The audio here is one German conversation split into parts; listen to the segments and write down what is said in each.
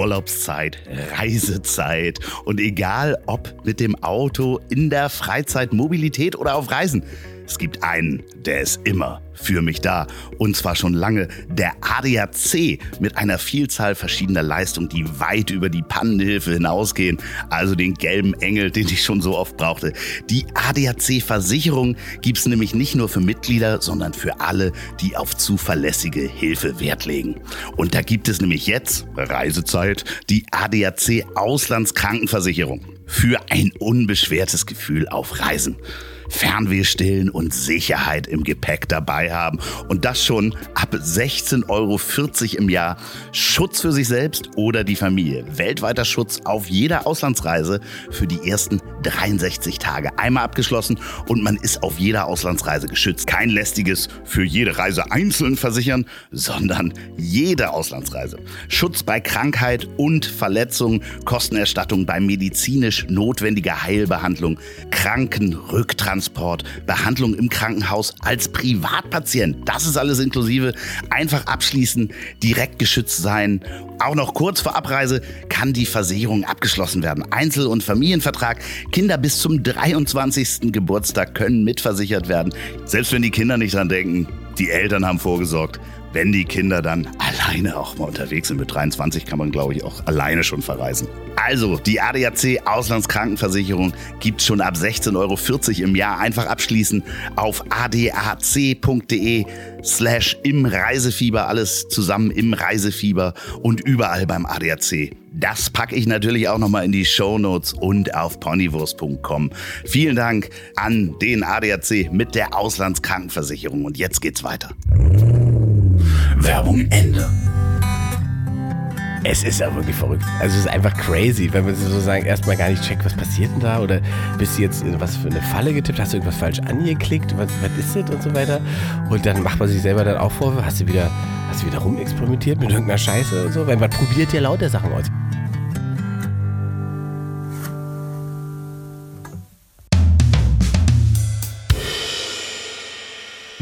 Urlaubszeit, Reisezeit und egal ob mit dem Auto, in der Freizeit, Mobilität oder auf Reisen. Es gibt einen, der ist immer für mich da. Und zwar schon lange. Der ADAC mit einer Vielzahl verschiedener Leistungen, die weit über die Pannenhilfe hinausgehen. Also den gelben Engel, den ich schon so oft brauchte. Die ADAC-Versicherung gibt es nämlich nicht nur für Mitglieder, sondern für alle, die auf zuverlässige Hilfe Wert legen. Und da gibt es nämlich jetzt, Reisezeit, die ADAC Auslandskrankenversicherung. Für ein unbeschwertes Gefühl auf Reisen. Fernweh stillen und Sicherheit im Gepäck dabei haben. Und das schon ab 16,40 Euro im Jahr. Schutz für sich selbst oder die Familie. Weltweiter Schutz auf jeder Auslandsreise für die ersten 63 Tage. Einmal abgeschlossen und man ist auf jeder Auslandsreise geschützt. Kein lästiges für jede Reise einzeln versichern, sondern jede Auslandsreise. Schutz bei Krankheit und Verletzung, Kostenerstattung bei medizinisch notwendiger Heilbehandlung, Krankenrücktransport, Behandlung im Krankenhaus als Privatpatient. Das ist alles inklusive. Einfach abschließen, direkt geschützt sein. Auch noch kurz vor Abreise kann die Versicherung abgeschlossen werden. Einzel- und Familienvertrag. Kinder bis zum 23. Geburtstag können mitversichert werden. Selbst wenn die Kinder nicht dran denken, die Eltern haben vorgesorgt wenn die Kinder dann alleine auch mal unterwegs sind. Mit 23 kann man, glaube ich, auch alleine schon verreisen. Also, die ADAC Auslandskrankenversicherung gibt schon ab 16,40 Euro im Jahr. Einfach abschließen auf adac.de slash im Reisefieber. Alles zusammen im Reisefieber und überall beim ADAC. Das packe ich natürlich auch nochmal in die Show Notes und auf ponywurst.com. Vielen Dank an den ADAC mit der Auslandskrankenversicherung. Und jetzt geht's weiter. Werbung Ende. Es ist ja wirklich verrückt. Also es ist einfach crazy, wenn man sozusagen erstmal gar nicht checkt, was passiert denn da oder bist du jetzt in was für eine Falle getippt, hast du irgendwas falsch angeklickt, was, was ist das und so weiter. Und dann macht man sich selber dann auch vor, hast du wieder, hast du wieder rumexperimentiert mit irgendeiner Scheiße und so, weil man probiert ja lauter Sachen aus.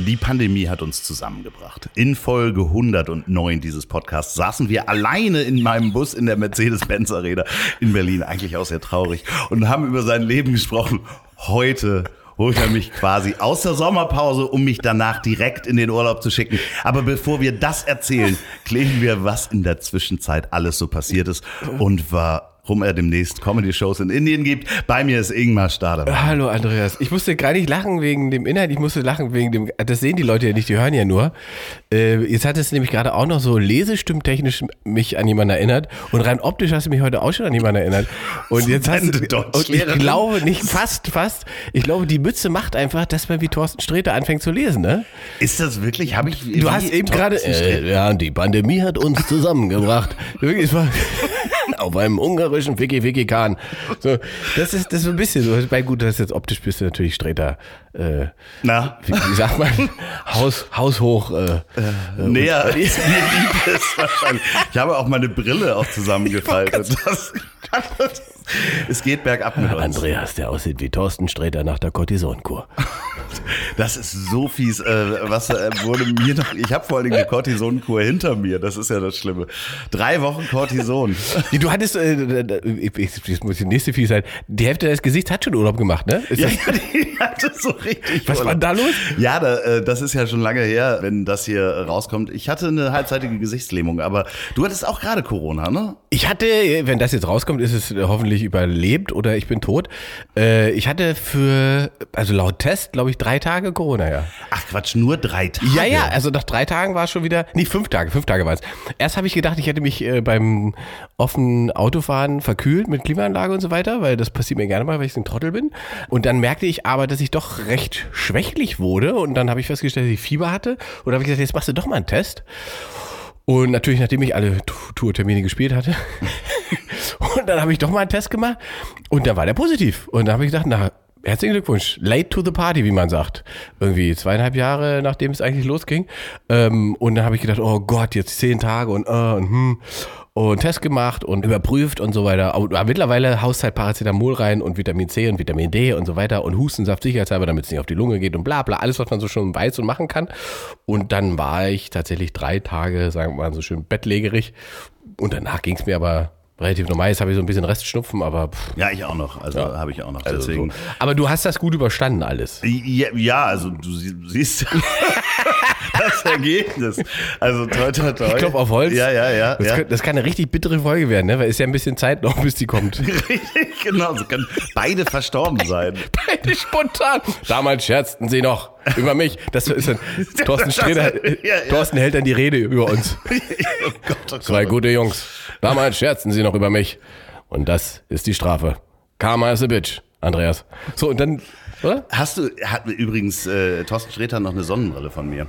Die Pandemie hat uns zusammengebracht. In Folge 109 dieses Podcasts saßen wir alleine in meinem Bus in der Mercedes-Benz Arena in Berlin, eigentlich auch sehr traurig, und haben über sein Leben gesprochen. Heute holt er mich quasi aus der Sommerpause, um mich danach direkt in den Urlaub zu schicken. Aber bevor wir das erzählen, klären wir, was in der Zwischenzeit alles so passiert ist und war warum er demnächst Comedy-Shows in Indien gibt. Bei mir ist Ingmar Stader. Hallo Andreas. Ich musste gar nicht lachen wegen dem Inhalt, ich musste lachen wegen dem, das sehen die Leute ja nicht, die hören ja nur. Äh, jetzt hat es nämlich gerade auch noch so lesestimmtechnisch mich an jemanden erinnert und rein optisch hast du mich heute auch schon an jemanden erinnert. Und jetzt hast du, und ich glaube nicht, fast, fast, ich glaube, die Mütze macht einfach, dass man wie Thorsten Sträter anfängt zu lesen, ne? Ist das wirklich, habe ich... Du hast eben gerade, äh, ja, die Pandemie hat uns zusammengebracht. Wirklich, es war auf einem ungarischen Wiki Wiki Kahn. So, das ist das ist so ein bisschen so. Bei gut, das jetzt optisch bist du natürlich Streter. Äh, Na, wie, wie sagt man? Haus haushoch. Äh, äh, näher als mir lieb ist wahrscheinlich. Ich habe auch meine Brille auch zusammengefaltet. Das, es geht bergab mit uns. Andreas, der aussieht wie Thorsten Sträter nach der Cortisonkur. Das ist so fies. Äh, was äh, wurde mir noch? Ich habe vor allem eine Cortisonkur hinter mir. Das ist ja das Schlimme. Drei Wochen Cortison. Du hattest, äh, jetzt muss die nächste fies sein. Die Hälfte deines Gesichts hat schon Urlaub gemacht, ne? Ist ja, die hatte so richtig. Was Urlaub. war da los? Ja, da, äh, das ist ja schon lange her, wenn das hier rauskommt. Ich hatte eine halbseitige Gesichtslähmung, aber du hattest auch gerade Corona, ne? Ich hatte, wenn das jetzt rauskommt, ist es hoffentlich überlebt oder ich bin tot. Äh, ich hatte für, also laut Test, glaube ich, drei Tage Corona, ja. Ach Quatsch, nur drei Tage? Ja, ja, also nach drei Tagen war es schon wieder, nee, fünf Tage, fünf Tage war es. Erst habe ich gedacht, ich hätte mich äh, beim offenen Autofahren verkühlt mit Klimaanlage und so weiter, weil das passiert mir gerne mal, weil ich so ein Trottel bin. Und dann merkte ich aber, dass ich doch recht schwächlich wurde und dann habe ich festgestellt, dass ich Fieber hatte und habe ich gesagt, jetzt machst du doch mal einen Test. Und natürlich, nachdem ich alle Tourtermine gespielt hatte. und dann habe ich doch mal einen Test gemacht und da war der positiv. Und da habe ich gedacht, na, herzlichen Glückwunsch. Late to the party, wie man sagt. Irgendwie zweieinhalb Jahre, nachdem es eigentlich losging. Ähm, und dann habe ich gedacht, oh Gott, jetzt zehn Tage und, uh, und hm. und Test gemacht und überprüft und so weiter. Aber mittlerweile haust halt Paracetamol rein und Vitamin C und Vitamin D und so weiter und Hustensaft sicherheitshalber, damit es nicht auf die Lunge geht und bla bla, alles, was man so schon weiß und machen kann. Und dann war ich tatsächlich drei Tage, sagen wir mal, so schön bettlägerig. Und danach ging es mir aber relativ normal. Jetzt habe ich so ein bisschen Restschnupfen, aber pff, Ja, ich auch noch. Also habe ich auch noch. also Deswegen. so. Aber du hast das gut überstanden alles. Ja, ja, also du sie- siehst das Ergebnis. Also toi, toi, toi. Ich klopfe auf Holz. Ja, ja, ja. Das, ja. kann, das kann eine richtig bittere Folge werden, ne? Weil ist ja ein bisschen Zeit noch, bis die kommt. Richtig, genau. So können beide verstorben sein. Beide spontan. Damals scherzten sie noch über mich. Das ist ein, Thorsten Sträter. Ja, ja. Thorsten hält dann die Rede über uns. Oh Gott, oh Zwei Gott. gute Jungs. Damals scherzten sie noch über mich. Und das ist die Strafe. Karma is a bitch, Andreas. So, und dann, oder? Hast du, hat übrigens äh, Thorsten Sträter noch eine Sonnenbrille von mir?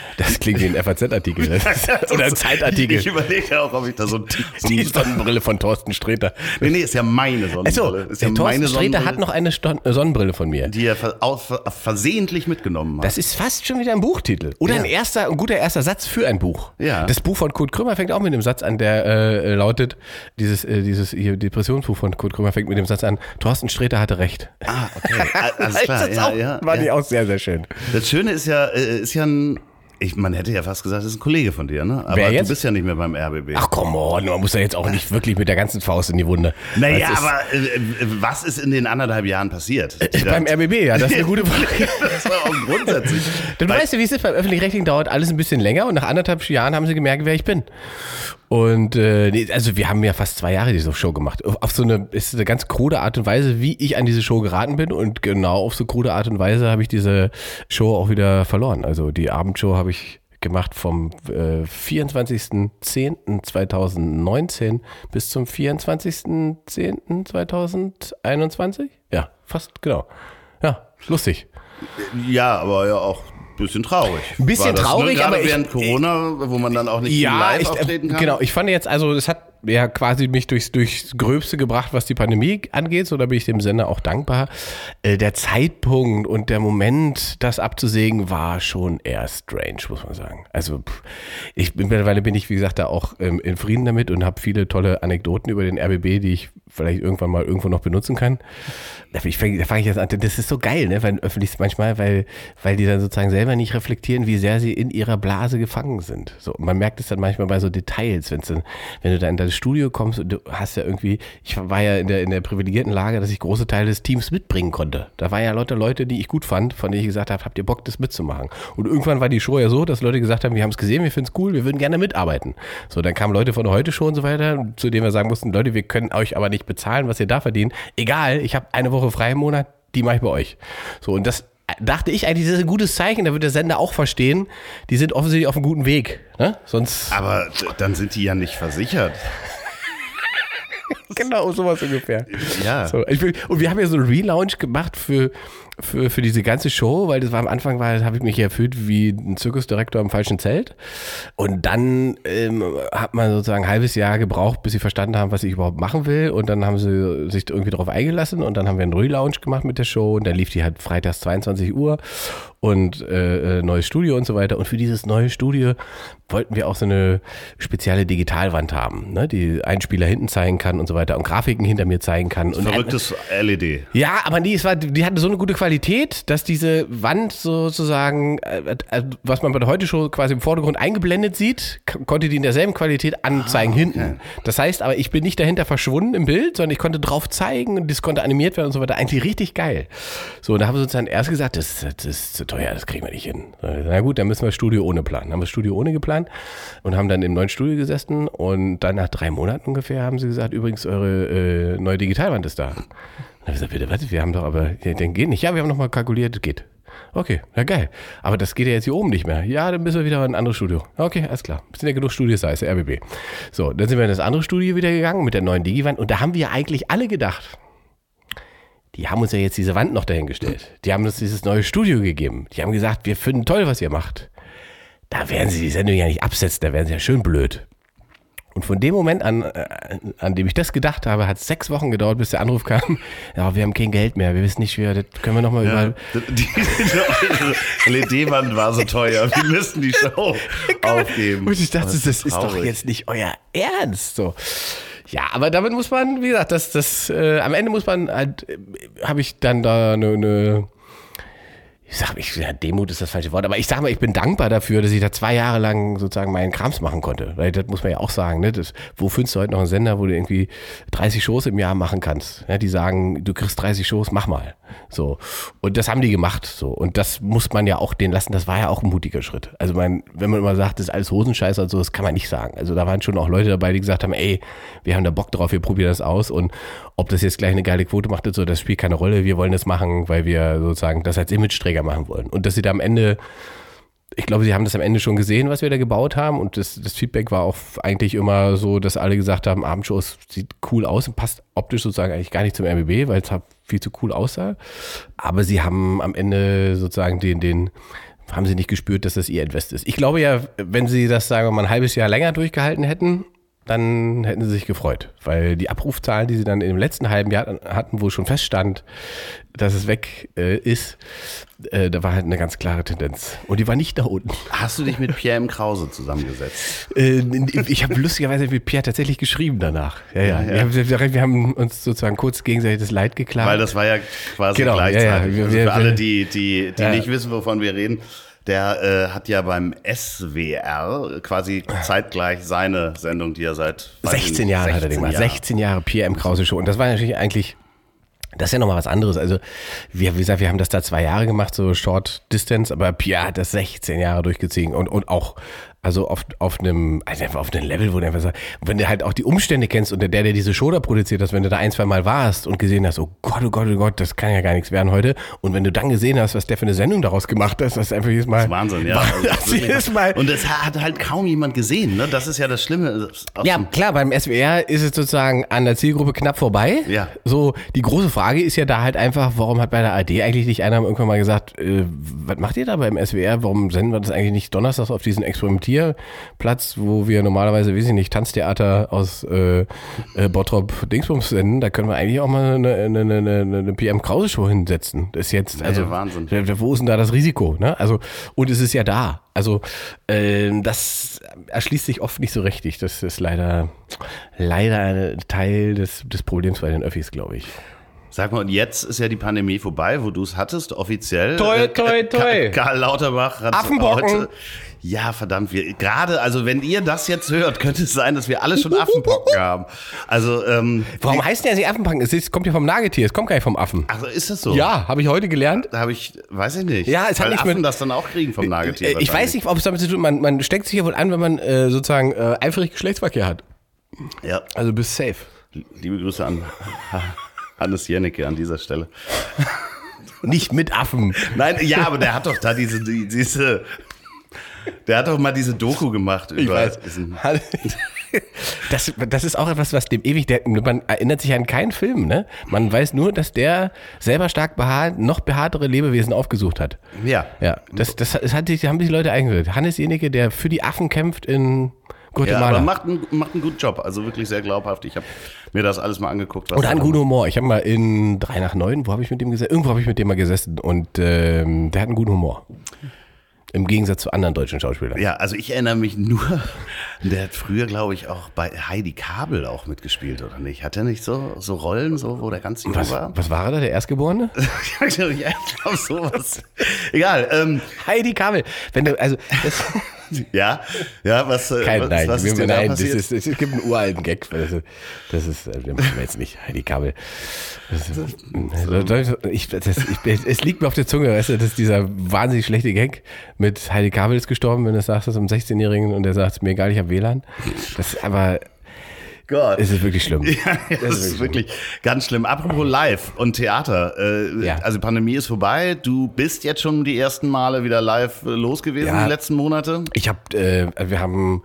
das klingt wie ein FAZ-Artikel. Oder ein Zeitartikel. Ich, überlege auch, ob ich da so, ein- so die ein- Sonnenbrille von Thorsten Sträter. Nee, nee, ist ja meine Sonnenbrille. Achso, ist ja Thorsten Sträter Sonnenbrille, hat noch eine äh, Sonnenbrille von mir. die er versehentlich mitgenommen hat. Das ist fast schon wieder ein Buchtitel. Oder Ja. ein erster, ein guter erster Satz für ein Buch. Ja. Das Buch von Kurt Krömer fängt auch mit dem Satz an, der äh, lautet, dieses, äh, dieses hier, Depressionsbuch von Kurt Krömer fängt mit dem Satz an, Thorsten Sträter hatte recht. ah, okay. Alles klar. das ja, auch, ja, war ja. die auch sehr, sehr schön. Das Schöne ist ja, äh, ist ja ein, ich, man hätte ja fast gesagt, das ist ein Kollege von dir, ne? Aber du bist ja nicht mehr beim RBB. Ach komm on, man muss ja jetzt auch nicht wirklich mit der ganzen Faust in die Wunde. naja, aber äh, äh, was ist in den anderthalb Jahren passiert? Beim RBB, ja, das ist eine gute Frage. das war auch grundsätzlich. Dann weißt du, wie es ist, beim Öffentlich-Rechtlichen dauert alles ein bisschen länger und nach anderthalb Jahren haben sie gemerkt, wer ich bin. Und äh, nee, also wir haben ja fast zwei Jahre diese Show gemacht. Auf, so eine, ist eine ganz krude Art und Weise, wie ich an diese Show geraten bin. Und genau auf so krude Art und Weise habe ich diese Show auch wieder verloren. Also die Abendshow habe ich gemacht vom äh, 24.10.2019 bis zum 24.10.2021. Ja, fast genau. Ja, lustig. Ja, aber ja auch bisschen traurig. Ein bisschen das, traurig, ne? Aber ich- während Corona, wo man dann auch nicht viel live ich, auftreten kann. genau. Ich fand jetzt, also das hat ja quasi mich durchs, durchs Gröbste gebracht, was die Pandemie angeht. So, da bin ich dem Sender auch dankbar. Äh, der Zeitpunkt und der Moment, das abzusägen, war schon eher strange, muss man sagen. Also ich mittlerweile bin ich, wie gesagt, da auch ähm, in Frieden damit und habe viele tolle Anekdoten über den RBB, die ich vielleicht irgendwann mal irgendwo noch benutzen kann. Da fang ich, fange jetzt an, das ist so geil, ne, wenn öffentlich manchmal, weil, weil die dann sozusagen selber nicht reflektieren, wie sehr sie in ihrer Blase gefangen sind. So, man merkt es dann manchmal bei so Details, wenn's dann, wenn du da in das Studio kommst und du hast ja irgendwie, ich war ja in der, in der privilegierten Lage, dass ich große Teile des Teams mitbringen konnte. Da waren ja Leute, Leute, die ich gut fand, von denen ich gesagt habe, habt ihr Bock, das mitzumachen? Und irgendwann war die Show ja so, dass Leute gesagt haben, wir haben es gesehen, wir finden es cool, wir würden gerne mitarbeiten. So, dann kamen Leute von Heute Show und so weiter, zu denen wir sagen mussten, Leute, wir können euch aber nicht bezahlen, was ihr da verdient. Egal, ich habe eine Woche frei im Monat, die mache ich bei euch. So, und das dachte ich eigentlich, das ist ein gutes Zeichen, da wird der Sender auch verstehen, die sind offensichtlich auf einem guten Weg. Ne? Sonst. Aber dann sind die ja nicht versichert. Genau, sowas ungefähr. Ja. So, will, und wir haben ja so einen Relaunch gemacht für, für, für diese ganze Show, weil das war am Anfang, war, habe ich mich gefühlt wie ein Zirkusdirektor im falschen Zelt. Und dann ähm, hat man sozusagen ein halbes Jahr gebraucht, bis sie verstanden haben, was ich überhaupt machen will. Und dann haben sie sich irgendwie darauf eingelassen und dann haben wir einen Relaunch gemacht mit der Show und dann lief die halt freitags 22 Uhr und äh, äh, neues Studio und so weiter. Und für dieses neue Studio wollten wir auch so eine spezielle Digitalwand haben, ne, die Einspieler hinten zeigen kann und so weiter und Grafiken hinter mir zeigen kann. Und Verrücktes LED. ja, aber nee, es war, die hatte so eine gute Qualität, dass diese Wand sozusagen, äh, äh, was man bei der Heute-Show quasi im Vordergrund eingeblendet sieht, konnte die in derselben Qualität anzeigen hinten. Das heißt aber, ich bin nicht dahinter verschwunden im Bild, sondern ich konnte drauf zeigen und das konnte animiert werden und so weiter. Eigentlich richtig geil. So, und da haben wir sozusagen erst gesagt, das, das ist zu teuer, das kriegen wir nicht hin. Na gut, dann müssen wir das Studio ohne planen. Dann haben wir das Studio ohne geplant und haben dann im neuen Studio gesessen und dann nach drei Monaten ungefähr haben sie gesagt, übrigens, eure äh, neue Digitalwand ist da. Und dann gesagt, bitte, was? Wir haben doch aber, ja, dann geht nicht. Ja, wir haben nochmal kalkuliert, geht. Okay, ja geil. Aber das geht ja jetzt hier oben nicht mehr. Ja, dann müssen wir wieder in ein anderes Studio. Okay, alles klar. Sind ja genug Studios ist der RBB. So, dann sind wir in das andere Studio wieder gegangen mit der neuen Digiwand und da haben wir eigentlich alle gedacht, die haben uns ja jetzt diese Wand noch dahingestellt. Die haben uns dieses neue Studio gegeben. Die haben gesagt, wir finden toll, was ihr macht. Da werden sie die Sendung ja nicht absetzen, da werden sie ja schön blöd. Und von dem Moment an, äh, an dem ich das gedacht habe, hat es sechs Wochen gedauert, bis der Anruf kam. Ja, wir haben kein Geld mehr, wir wissen nicht, wie wir, das können wir nochmal Ja. über. Die, die LED-Wand war so teuer. Wir müssten die Show aufgeben. Und ich dachte, das, das ist doch jetzt nicht euer Ernst. So. Ja, aber damit muss man, wie gesagt, das, das, äh, am Ende muss man halt, äh, habe ich dann da eine, eine ich sag ich, ja, Demut ist das falsche Wort, aber ich sag mal, ich bin dankbar dafür, dass ich da zwei Jahre lang sozusagen meinen Krams machen konnte. Weil das muss man ja auch sagen, ne? Das, wo findest du heute noch einen Sender, wo du irgendwie 30 Shows im Jahr machen kannst? Ja, die sagen, du kriegst 30 Shows, mach mal. So. Und das haben die gemacht. So. Und das muss man ja auch denen lassen. Das war ja auch ein mutiger Schritt. Also mein, wenn man immer sagt, das ist alles Hosenscheiß und so, das kann man nicht sagen. Also da waren schon auch Leute dabei, die gesagt haben, ey, wir haben da Bock drauf, wir probieren das aus und ob das jetzt gleich eine geile Quote macht, und so, das spielt keine Rolle. Wir wollen das machen, weil wir sozusagen das als Image-Träger machen wollen. Und dass sie da am Ende, ich glaube, sie haben das am Ende schon gesehen, was wir da gebaut haben. Und das, das Feedback war auch eigentlich immer so, dass alle gesagt haben, Abendshows sieht cool aus und passt optisch sozusagen eigentlich gar nicht zum RBB, weil es halt viel zu cool aussah. Aber sie haben am Ende sozusagen den, den, haben sie nicht gespürt, dass das ihr Invest ist. Ich glaube ja, wenn sie das, sagen wir mal, ein halbes Jahr länger durchgehalten hätten, dann hätten sie sich gefreut, weil die Abrufzahlen, die sie dann im letzten halben Jahr hatten, wo schon feststand, dass es weg äh, ist, äh, da war halt eine ganz klare Tendenz. Und die war nicht da unten. Hast du dich mit Pierre M. Krause zusammengesetzt? Äh, ich habe lustigerweise mit Pierre tatsächlich geschrieben danach. Ja, ja. Ja, ja. Wir, haben, wir haben uns sozusagen kurz gegenseitig das Leid geklagt. Weil das war ja quasi Genau, ja, ja. gleichzeitig. Wir- also wir- für alle, die, die, die Ja. nicht wissen, wovon wir reden, der äh, hat ja beim SWR quasi zeitgleich seine Sendung, die er seit weiß ich 16 nicht, Jahre hat er den gemacht. Jahren. 16 Jahre Pierre M. Krause Show. Und das war natürlich eigentlich, das ist ja nochmal was anderes. Also, wir, wie gesagt, wir haben das da zwei Jahre gemacht, so Short Distance, aber Pierre hat das 16 Jahre durchgezogen und, und auch, also auf, auf einem, also einfach auf einem Level, wo du einfach sagst, wenn du halt auch die Umstände kennst und der, der diese Show da produziert hast, wenn du da ein, zwei Mal warst und gesehen hast, oh Gott, oh Gott, oh Gott, das kann ja gar nichts werden heute. Und wenn du dann gesehen hast, was der für eine Sendung daraus gemacht hat, das ist einfach jedes Mal. Das ist Wahnsinn, ja. Also Das jedes Mal. Und das hat halt kaum jemand gesehen, ne? Das ist ja das Schlimme. Aus Ja, klar, beim SWR ist es sozusagen an der Zielgruppe knapp vorbei. Ja. So, die große Frage ist ja da halt einfach, warum hat bei der AD eigentlich nicht einer irgendwann mal gesagt, äh, was macht ihr da beim SWR? Warum senden wir das eigentlich nicht donnerstags auf diesen Experimentierplatz, wo wir normalerweise, weiß ich nicht, Tanztheater aus äh, äh, Bottrop Dingsbums senden? Da können wir eigentlich auch mal eine, eine, eine, eine, PM Krause Show hinsetzen. Das ist jetzt, also, ja, Wahnsinn. Wo ist denn da das Risiko? Ne? Also, und es ist ja da. Also, ähm, das erschließt sich oft nicht so richtig. Das ist leider, leider ein Teil des, des Problems bei den Öffis, glaube ich. Sag mal, und jetzt ist ja die Pandemie vorbei, wo du es hattest, offiziell. Toi, Äh, toi, toi. Karl, Lauterbach hat Affenpocken. Ja, verdammt, wir gerade, also wenn ihr das jetzt hört, könnte es sein, dass wir alle schon Affenpocken haben. Also, ähm, Warum heißt denn ja sie Affenpacken? Es kommt ja vom Nagetier, es kommt gar nicht vom Affen. also ist das so? Ja, habe ich heute gelernt. Da habe ich, weiß ich nicht. Ja, es hat Weil nicht Affen mit- das dann auch kriegen vom Nagetier. Äh, Ich weiß nicht, ob es damit zu tun man, man steckt sich ja wohl an, wenn man äh, sozusagen äh, eifrig Geschlechtsverkehr hat. Ja, Also bist safe. liebe Grüße an Hannes Jennecke an dieser Stelle. Nicht mit Affen. Nein, ja, aber der hat doch da diese, die, diese, der hat doch mal diese Doku gemacht über diesen, Das, das ist auch etwas, was dem ewig, der, man erinnert sich an keinen Film, ne? Man weiß nur, dass der selber stark behaart, noch behaartere Lebewesen aufgesucht hat. ja. Ja, das, das, das hat, sich- haben sich Leute eingebildet. Hannes Jenecke, der für die Affen kämpft in Ja, Guatemala. aber macht einen, macht einen guten Job, also wirklich sehr glaubhaft. Ich habe mir das alles mal angeguckt. er einen guten Humor. Ich habe mal in 3 nach 9, wo habe ich mit dem gesessen? Irgendwo habe ich mit dem mal gesessen und ähm, der hat einen guten Humor. Im Gegensatz zu anderen deutschen Schauspielern. Ja, also ich erinnere mich nur, der hat früher, glaube ich, auch bei Heidi Kabel auch mitgespielt, oder nicht? Hat er nicht so, so Rollen, so, wo der ganz jung Was, war? was war er da, der Erstgeborene? ja, ich glaube, sowas. Egal, ähm, Heidi Kabel. Wenn du, also, das, ja, ja, was, äh, kein, was, nein, was wir- ist denn nein da das passiert? ist, es gibt einen uralten Gag. Das ist, das ist äh, den machen wir jetzt nicht. Heidi Kabel. Das ist, ich, das, ich, es liegt mir auf der Zunge, weißt du, das ist dieser wahnsinnig schlechte Gag mit Heidi Kabel ist gestorben, wenn du sagst, das einem 16-Jährigen und der sagt, mir egal, ich habe WLAN. Das ist aber, Gott. es ist wirklich schlimm. Ja, das ist wirklich ganz schlimm. Apropos Live und Theater. Äh, Ja. Also Pandemie ist vorbei. Du bist jetzt schon die ersten Male wieder live äh, los gewesen Ja. die letzten Monate. Ich habe, äh, wir haben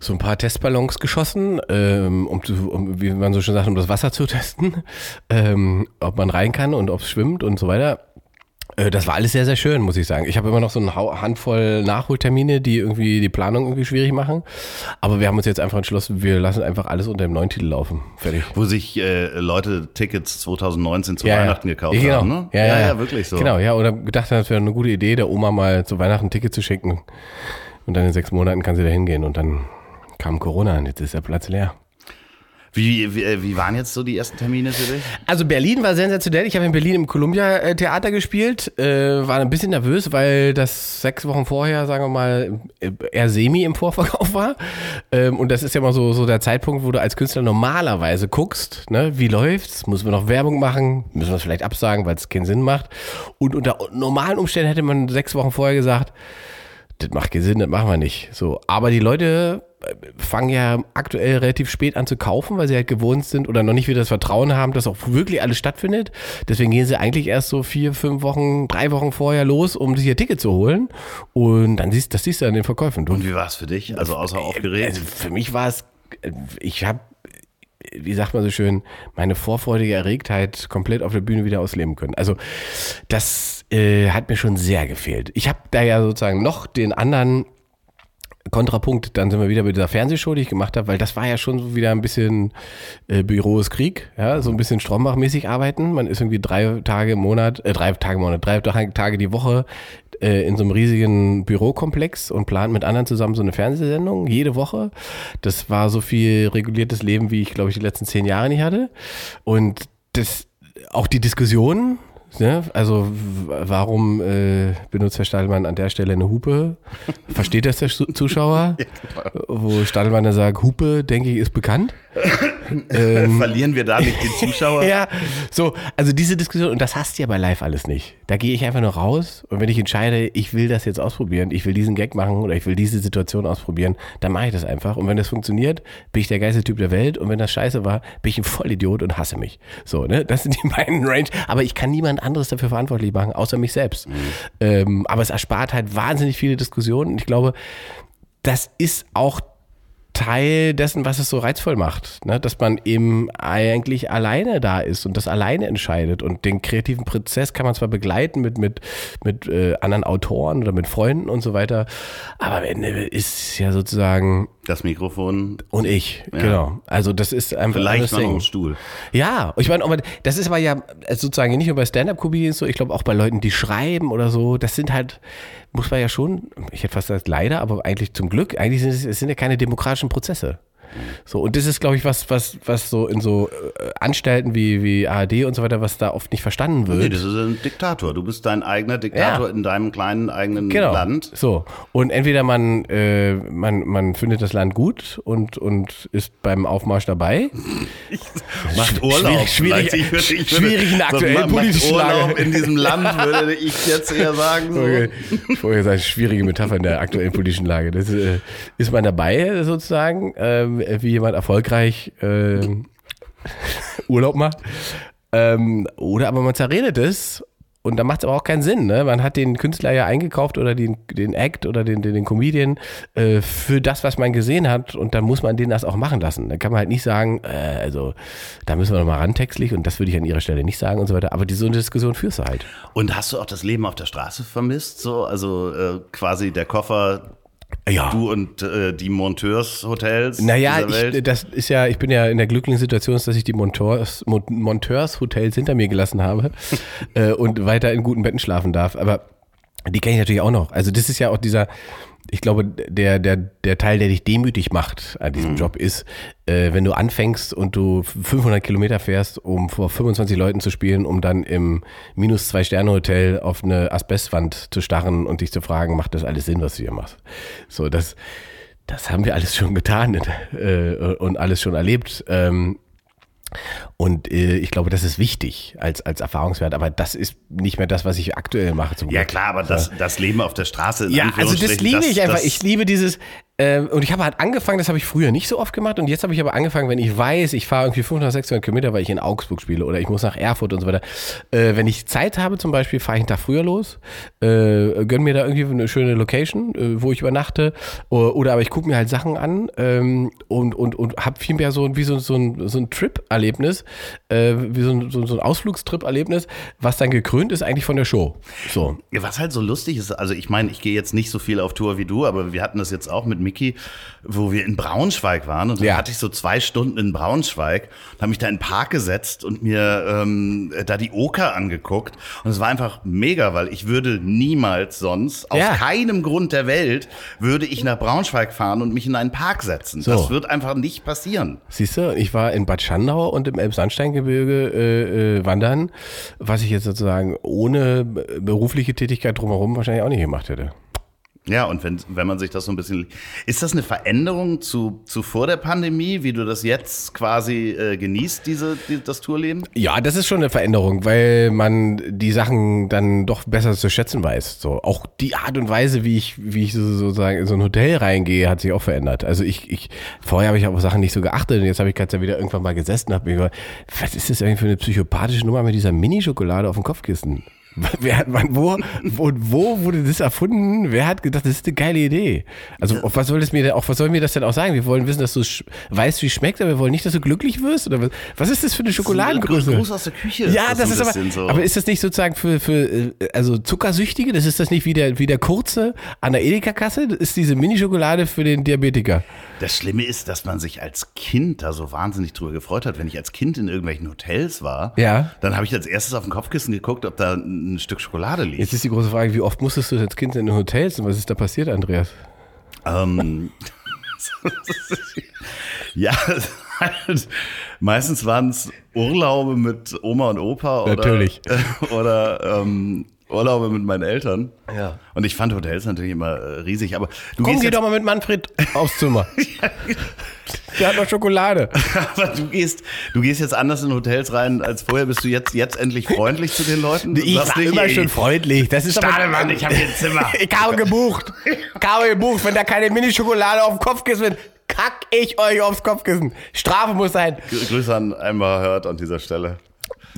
so ein paar Testballons geschossen, ähm, um, zu, um, wie man so schön sagt, um das Wasser zu testen, ähm, ob man rein kann und ob es schwimmt und so weiter. Äh, Das war alles sehr, sehr schön, muss ich sagen. Ich habe immer noch so eine Handvoll Nachholtermine, die irgendwie die Planung irgendwie schwierig machen. Aber wir haben uns jetzt einfach entschlossen, wir lassen einfach alles unter dem neuen Titel laufen. Fertig. Wo sich äh, Leute Tickets 2019 zu Ja, Weihnachten ja. gekauft Ja, genau. haben. Ne? Ja, ja, ja. wirklich so. Genau, ja, oder gedacht haben, es wäre eine gute Idee, der Oma mal zu Weihnachten ein Ticket zu schenken. Und dann in sechs Monaten kann sie da hingehen. Und dann kam Corona und jetzt ist der Platz leer. Wie, wie, äh, wie waren jetzt so die ersten Termine für dich? Also Berlin war sensationell. Ich habe in Berlin im Columbia äh, Theater gespielt. Äh, war ein bisschen nervös, weil das sechs Wochen vorher, sagen wir mal, äh, eher semi im Vorverkauf war. Ähm, und das ist ja mal so, so der Zeitpunkt, wo du als Künstler normalerweise guckst, ne, wie läuft's? Müssen wir noch Werbung machen? Müssen wir es vielleicht absagen, weil es keinen Sinn macht? Und unter normalen Umständen hätte man sechs Wochen vorher gesagt, das macht keinen Sinn, das machen wir nicht. So, aber die Leute fangen ja aktuell relativ spät an zu kaufen, weil sie halt gewohnt sind oder noch nicht wieder das Vertrauen haben, dass auch wirklich alles stattfindet. Deswegen gehen sie eigentlich erst so vier, fünf Wochen, drei Wochen vorher los, um sich ihr Ticket zu holen. Und dann siehst, das siehst du an den Verkäufen. Du, Und wie war es für dich? Also außer aufgeregt? Also für mich war es, ich habe wie sagt man so schön, meine vorfreudige Erregtheit komplett auf der Bühne wieder ausleben können. Also das äh, hat mir schon sehr gefehlt. Ich habe da ja sozusagen noch den anderen Kontrapunkt, dann sind wir wieder bei dieser Fernsehshow, die ich gemacht habe, weil das war ja schon wieder ein bisschen äh, Büro ist Krieg, ja, so ein bisschen Strombach-mäßig arbeiten. Man ist irgendwie drei Tage im Monat, äh, drei Tage im Monat, drei Tage die Woche äh, in so einem riesigen Bürokomplex und plant mit anderen zusammen so eine Fernsehsendung jede Woche. Das war so viel reguliertes Leben, wie ich, glaube ich, die letzten zehn Jahre nicht hatte. Und das, auch die Diskussionen, Ne? Also warum äh, benutzt Herr Stadelmann an der Stelle eine Hupe? Versteht das der Zuschauer? ja, genau. Wo Stadelmann dann sagt, Hupe, denke ich, ist bekannt. Ähm, Verlieren wir da nicht den Zuschauer? ja, so, also diese Diskussion, und das hast du ja bei Live alles nicht. Da gehe ich einfach nur raus und wenn ich entscheide, ich will das jetzt ausprobieren, ich will diesen Gag machen oder ich will diese Situation ausprobieren, dann mache ich das einfach. Und wenn das funktioniert, bin ich der geilste Typ der Welt und wenn das scheiße war, bin ich ein Vollidiot und hasse mich. So, ne? Das sind die beiden Range. Aber ich kann niemand anderes dafür verantwortlich machen, außer mich selbst. Mhm. Ähm, aber es erspart halt wahnsinnig viele Diskussionen. Ich glaube, das ist auch Teil dessen, was es so reizvoll macht. Ne? Dass man eben eigentlich alleine da ist und das alleine entscheidet. Und den kreativen Prozess kann man zwar begleiten mit, mit, mit äh, anderen Autoren oder mit Freunden und so weiter, aber am Ende ist ja sozusagen das Mikrofon. Und ich, ja. genau. Also das ist einfach Vielleicht noch ein Stuhl. Ja, ich meine, das ist aber ja sozusagen nicht nur bei Stand-Up-Comedians so, ich glaube auch bei Leuten, die schreiben oder so, das sind halt, muss man ja schon, ich hätte fast gesagt leider, aber eigentlich zum Glück, eigentlich sind es, es sind ja keine demokratischen Prozesse. So, und das ist, glaube ich, was, was, was so in so äh, Anstalten wie, wie ARD und so weiter, was da oft nicht verstanden wird. Nee, das ist ein Diktator. Du bist dein eigener Diktator ja. in deinem kleinen eigenen genau. Land. So. Und entweder man, äh, man, man findet das Land gut und, und ist beim Aufmarsch dabei. macht Urlaub. Schwierig, schwierig, ich ich schwierig in der aktuellen politischen Urlaub in diesem Land, würde ich jetzt eher sagen. So. Okay. Ich wollte sagen, schwierige Metapher in der aktuellen politischen Lage. Das äh, ist man dabei sozusagen. Ähm, wie jemand erfolgreich äh, Urlaub macht. Ähm, oder aber man zerredet es und da macht es aber auch keinen Sinn. Ne? Man hat den Künstler ja eingekauft oder den, den Act oder den, den, den Comedian äh, für das, was man gesehen hat und dann muss man den das auch machen lassen. Da kann man halt nicht sagen, äh, also da müssen wir nochmal ran textlich und das würde ich an ihrer Stelle nicht sagen und so weiter. Aber diese Diskussion führst du halt. Und hast du auch das Leben auf der Straße vermisst? So? Also äh, quasi der Koffer ja. Du und äh, die Monteurshotels. Naja, ich, das ist ja, ich bin ja in der glücklichen Situation, dass ich die Monteurs, Monteurshotels hinter mir gelassen habe äh, und weiter in guten Betten schlafen darf. Aber die kenne ich natürlich auch noch. Also das ist ja auch dieser, ich glaube, der, der, der Teil, der dich demütig macht an diesem mhm. Job ist, äh, wenn du anfängst und du 500 Kilometer fährst, um vor 25 Leuten zu spielen, um dann im minus zwei Sterne Hotel auf eine Asbestwand zu starren und dich zu fragen, macht das alles Sinn, was du hier machst? So, das, das haben wir alles schon getan äh, und alles schon erlebt. Ähm, und äh, ich glaube, das ist wichtig als, als Erfahrungswert, aber das ist nicht mehr das, was ich aktuell mache. Zum ja, Glück. klar, aber das, das Leben auf der Straße. Ja, also das liebe ich einfach. Ich liebe dieses, ähm, und ich habe halt angefangen, das habe ich früher nicht so oft gemacht und jetzt habe ich aber angefangen, wenn ich weiß, ich fahre irgendwie 500, 600 Kilometer, weil ich in Augsburg spiele oder ich muss nach Erfurt und so weiter. Äh, wenn ich Zeit habe zum Beispiel, fahre ich einen Tag früher los, äh, gönn mir da irgendwie eine schöne Location, äh, wo ich übernachte oder, oder aber ich gucke mir halt Sachen an ähm, und, und, und habe vielmehr so, wie so, so ein, so ein Trip-Erlebnis, äh, wie so ein, so, so ein Ausflugstrip-Erlebnis, was dann gekrönt ist eigentlich von der Show. So. Was halt so lustig ist, also ich meine, ich gehe jetzt nicht so viel auf Tour wie du, aber wir hatten das jetzt auch mit Mickey, wo wir in Braunschweig waren und dann Ja. hatte ich so zwei Stunden in Braunschweig und habe mich da in den Park gesetzt und mir ähm, da die Oker angeguckt und es war einfach mega, weil ich würde niemals sonst, aus Ja. keinem Grund der Welt, würde ich nach Braunschweig fahren und mich in einen Park setzen. So. Das wird einfach nicht passieren. Siehst du, ich war in Bad Schandau und im Elbsandsteingebirge äh, äh, wandern, was ich jetzt sozusagen ohne be- berufliche Tätigkeit drumherum wahrscheinlich auch nicht gemacht hätte. Ja, und wenn, wenn man sich das so ein bisschen. Ist das eine Veränderung zu, zu vor der Pandemie, wie du das jetzt quasi äh, genießt, diese, die, das Tourleben? Ja, das ist schon eine Veränderung, weil man die Sachen dann doch besser zu schätzen weiß. So auch die Art und Weise, wie ich, wie ich so, sozusagen in so ein Hotel reingehe, hat sich auch verändert. Also ich, ich vorher habe ich auf Sachen nicht so geachtet und jetzt habe ich gerade wieder irgendwann mal gesessen und habe mir gedacht, was ist das eigentlich für eine psychopathische Nummer mit dieser Mini-Schokolade auf dem Kopfkissen? Wer hat, wann, wo, wo, wo wurde das erfunden? Wer hat gedacht, das ist eine geile Idee? Also, auf was soll das mir denn, auf was soll mir das denn auch sagen? Wir wollen wissen, dass du weißt, wie es schmeckt, aber wir wollen nicht, dass du glücklich wirst? Oder was, was ist das für eine Schokoladengröße? Gruß aus der Küche. Ja, ist das so ist ein aber, so. aber ist das nicht sozusagen für, für äh, also Zuckersüchtige? Das ist das nicht wie der, wie der kurze an der Edeka-Kasse? Das ist diese Mini-Schokolade für den Diabetiker. Das Schlimme ist, dass man sich als Kind da so wahnsinnig drüber gefreut hat. Wenn ich als Kind in irgendwelchen Hotels war, Ja. dann habe ich als erstes auf dem Kopfkissen geguckt, ob da ein Stück Schokolade liegt. Jetzt ist die große Frage, wie oft musstest du als Kind in den Hotels und was ist da passiert, Andreas? Ähm, ja, halt, meistens waren es Urlaube mit Oma und Opa oder, Natürlich. oder ähm, Urlaube mit meinen Eltern. Ja. Und ich fand Hotels natürlich immer äh, riesig, aber du Komm, gehst geh jetzt, doch mal mit Manfred aufs Zimmer. Der hat noch Schokolade. aber du gehst, du gehst jetzt anders in Hotels rein als vorher. Bist du jetzt, jetzt endlich freundlich zu den Leuten? Ich war immer ey, schon freundlich. Das ist Stadelmann, ich habe hier ein Zimmer. Ich habe gebucht. Ich habe gebucht. Wenn da keine Mini-Schokolade auf dem Kopfkissen wird, kack ich euch aufs Kopfkissen. Strafe muss sein. Grüße an einmal hört an dieser Stelle.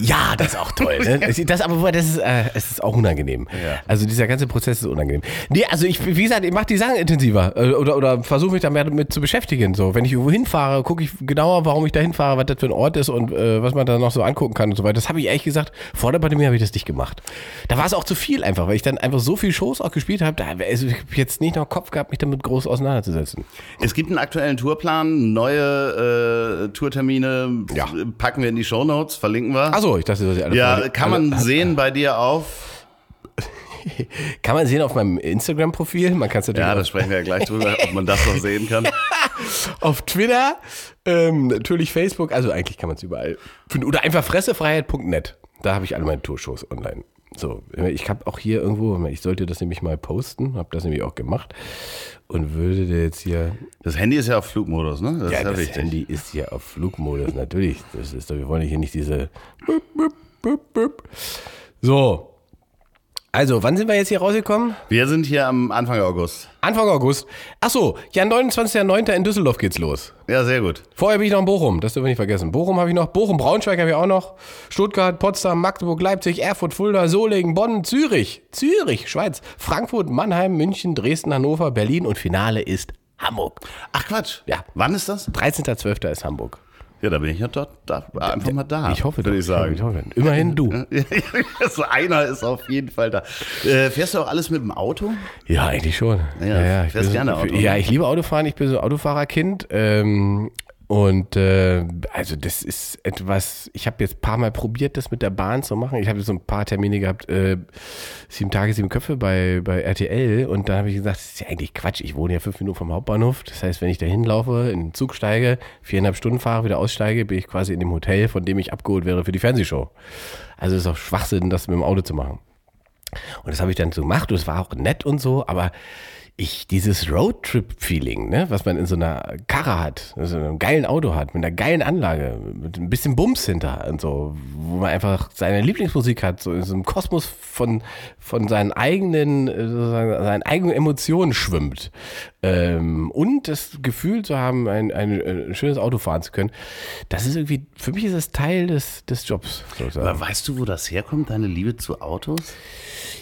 Ja, das ist auch toll. Ne? Das, aber das ist, äh, es ist auch unangenehm. Ja. Also dieser ganze Prozess ist unangenehm. Nee, also ich, wie gesagt, ich mache die Sachen intensiver äh, oder, oder versuche mich da mehr damit zu beschäftigen. So, wenn ich irgendwo hinfahre, gucke ich genauer, warum ich da hinfahre, was das für ein Ort ist und äh, was man da noch so angucken kann und so weiter. Das habe ich ehrlich gesagt, vor der Pandemie habe ich das nicht gemacht. Da war es auch zu viel einfach, weil ich dann einfach so viel Shows auch gespielt habe, da also ich hab jetzt nicht noch Kopf gehabt, mich damit groß auseinanderzusetzen. Es gibt einen aktuellen Tourplan, neue äh, Tourtermine Ja. packen wir in die Shownotes, verlinken wir. Achso, ich dachte, ich alle ja, kann man alle- sehen bei dir auf. Kann man sehen auf meinem Instagram-Profil. Man kann es natürlich Ja, da sprechen wir ja gleich drüber, ob man das noch sehen kann. auf Twitter, ähm, natürlich Facebook, also eigentlich kann man es überall finden. Oder einfach fressefreiheit.net. Da habe ich alle meine Tourshows online. So, ich habe auch hier irgendwo, ich sollte das nämlich mal posten, habe das nämlich auch gemacht und würde jetzt hier, Das Handy ist ja auf Flugmodus, ne? Das ja, ist ja das wichtig. Handy ist hier auf Flugmodus, natürlich. Das ist wir wollen hier nicht diese. So, also, wann sind wir jetzt hier rausgekommen? Wir sind hier am Anfang August. Anfang August. Ach so, ja, 29.09. in Düsseldorf geht's los. Ja, sehr gut. Vorher bin ich noch in Bochum, das dürfen wir nicht vergessen. Bochum habe ich noch, Bochum, Braunschweig habe ich auch noch, Stuttgart, Potsdam, Magdeburg, Leipzig, Erfurt, Fulda, Solingen, Bonn, Zürich, Zürich, Schweiz, Frankfurt, Mannheim, München, Dresden, Hannover, Berlin und Finale ist Hamburg. Ach Quatsch. Ja. Wann ist das? 13.12. ist Hamburg. Ja, da bin ich ja dort, da, einfach mal da. Ich hoffe, würde ich sagen. Ich hoffe, immerhin du. so einer ist auf jeden Fall da. Äh, fährst du auch alles mit dem Auto? Ja, eigentlich schon. Ja, ich fährst gerne so, Auto, Ja, ich liebe Autofahren. Ich bin so Autofahrerkind. Ähm, und äh, also das ist etwas, ich habe jetzt ein paar Mal probiert, das mit der Bahn zu machen. Ich habe so ein paar Termine gehabt, äh, sieben Tage, sieben Köpfe bei, bei RTL. Und dann habe ich gesagt, das ist ja eigentlich Quatsch. Ich wohne ja fünf Minuten vom Hauptbahnhof. Das heißt, wenn ich da hinlaufe, in den Zug steige, viereinhalb Stunden fahre, wieder aussteige, bin ich quasi in dem Hotel, von dem ich abgeholt wäre für die Fernsehshow. Also es ist auch Schwachsinn, das mit dem Auto zu machen. Und das habe ich dann so gemacht und es war auch nett und so, aber ich, dieses Roadtrip-Feeling, ne, was man in so einer Karre hat, so einem geilen Auto hat, mit einer geilen Anlage, mit ein bisschen Bums hinter und so, wo man einfach seine Lieblingsmusik hat, so in so einem Kosmos von, von seinen eigenen, äh, sozusagen, seinen eigenen Emotionen schwimmt. Ähm, und das Gefühl zu haben, ein, ein, ein schönes Auto fahren zu können, das ist irgendwie, für mich ist das Teil des, des Jobs. Sozusagen. Aber weißt du, wo das herkommt, deine Liebe zu Autos?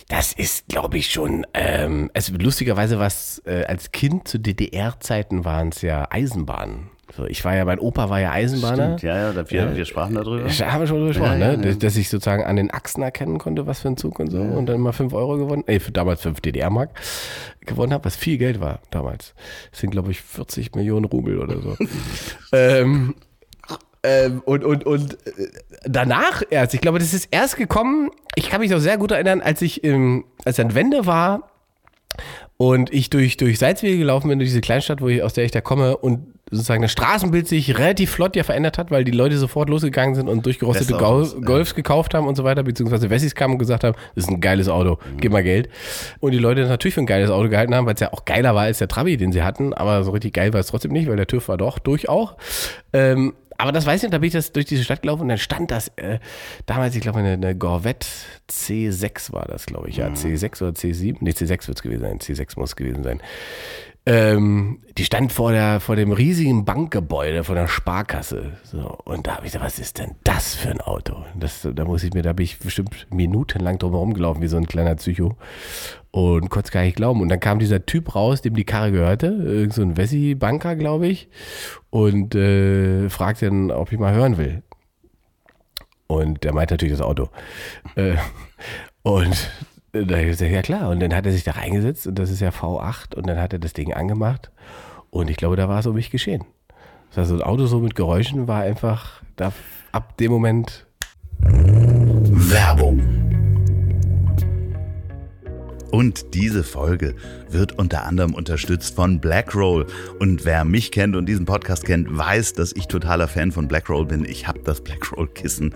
Das ist, glaube ich, schon, ähm, also lustigerweise was äh, als Kind zu DDR-Zeiten waren es ja Eisenbahnen. So, ich war ja, mein Opa war ja Eisenbahner. Stimmt, ja, ja, wir, wir sprachen darüber. Da haben wir schon drüber gesprochen, Ja, ja, ne? ja. Dass ich sozusagen an den Achsen erkennen konnte, was für ein Zug und so. Und dann mal 5 Euro gewonnen, äh, für damals 5 DDR-Mark gewonnen habe, was viel Geld war damals. Das sind, glaube ich, 40 Millionen Rubel oder so. ähm, ähm, und, und, und äh, danach erst, ich glaube, das ist erst gekommen, ich kann mich noch sehr gut erinnern, als ich, ähm, als dann Wende war und ich durch, durch Salzwege gelaufen bin, durch diese Kleinstadt, wo ich, aus der ich da komme und sozusagen das Straßenbild sich relativ flott ja verändert hat, weil die Leute sofort losgegangen sind und durchgerostete Golfs gekauft haben und so weiter, beziehungsweise Wessis kamen und gesagt haben, das ist ein geiles Auto, gib mal Geld. Und die Leute natürlich für ein geiles Auto gehalten haben, weil es ja auch geiler war als der Trabi, den sie hatten, aber so richtig geil war es trotzdem nicht, weil der TÜV war doch durch auch. Ähm, aber das weiß ich nicht, da bin ich das durch diese Stadt gelaufen und dann stand das, äh, damals, ich glaube, eine, eine Corvette C6 war das, glaube ich, ja, C6 oder C7, nee, C6 wird es gewesen sein, C6 muss es gewesen sein. Ähm, die stand vor, der, vor dem riesigen Bankgebäude von der Sparkasse. So, und da habe ich gesagt, was ist denn das für ein Auto? Das, da muss ich mir, da bin ich bestimmt minutenlang drum herum gelaufen, wie so ein kleiner Psycho. Und es gar nicht glauben. Und dann kam dieser Typ raus, dem die Karre gehörte, irgend so ein Wessi-Banker, glaube ich, und äh, fragte dann, ob ich mal hören will. Und der meint natürlich das Auto. Äh, und da ich gesagt, ja klar. Und dann hat er sich da reingesetzt und das ist ja V8 und dann hat er das Ding angemacht. Und ich glaube, da war es um mich geschehen. Also ein Auto so mit Geräuschen war einfach da ab dem Moment Werbung. Und diese Folge wird unter anderem unterstützt von Blackroll. Und wer mich kennt und diesen Podcast kennt, weiß, dass ich totaler Fan von Blackroll bin. Ich habe das Blackroll-Kissen,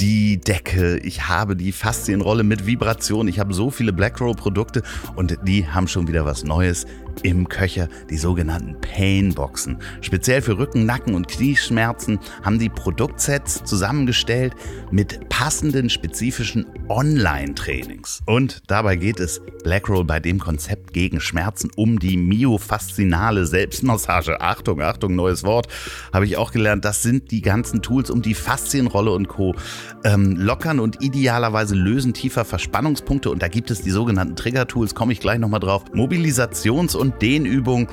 die Decke, ich habe die Faszienrolle mit Vibration. Ich habe so viele Blackroll-Produkte und die haben schon wieder was Neues im Köcher, die sogenannten Painboxen. Speziell für Rücken, Nacken und Knieschmerzen haben die Produktsets zusammengestellt mit passenden spezifischen Online-Trainings. Und dabei geht es Blackroll bei dem Konzept gegen Schmerzen um die myofaszinale Selbstmassage. Achtung, Achtung, neues Wort, habe ich auch gelernt. Das sind die ganzen Tools um die Faszienrolle und Co. Ähm, lockern und idealerweise lösen tiefer Verspannungspunkte. Und da gibt es die sogenannten Trigger-Tools, komme ich gleich nochmal drauf. Mobilisations- und Dehnübungen,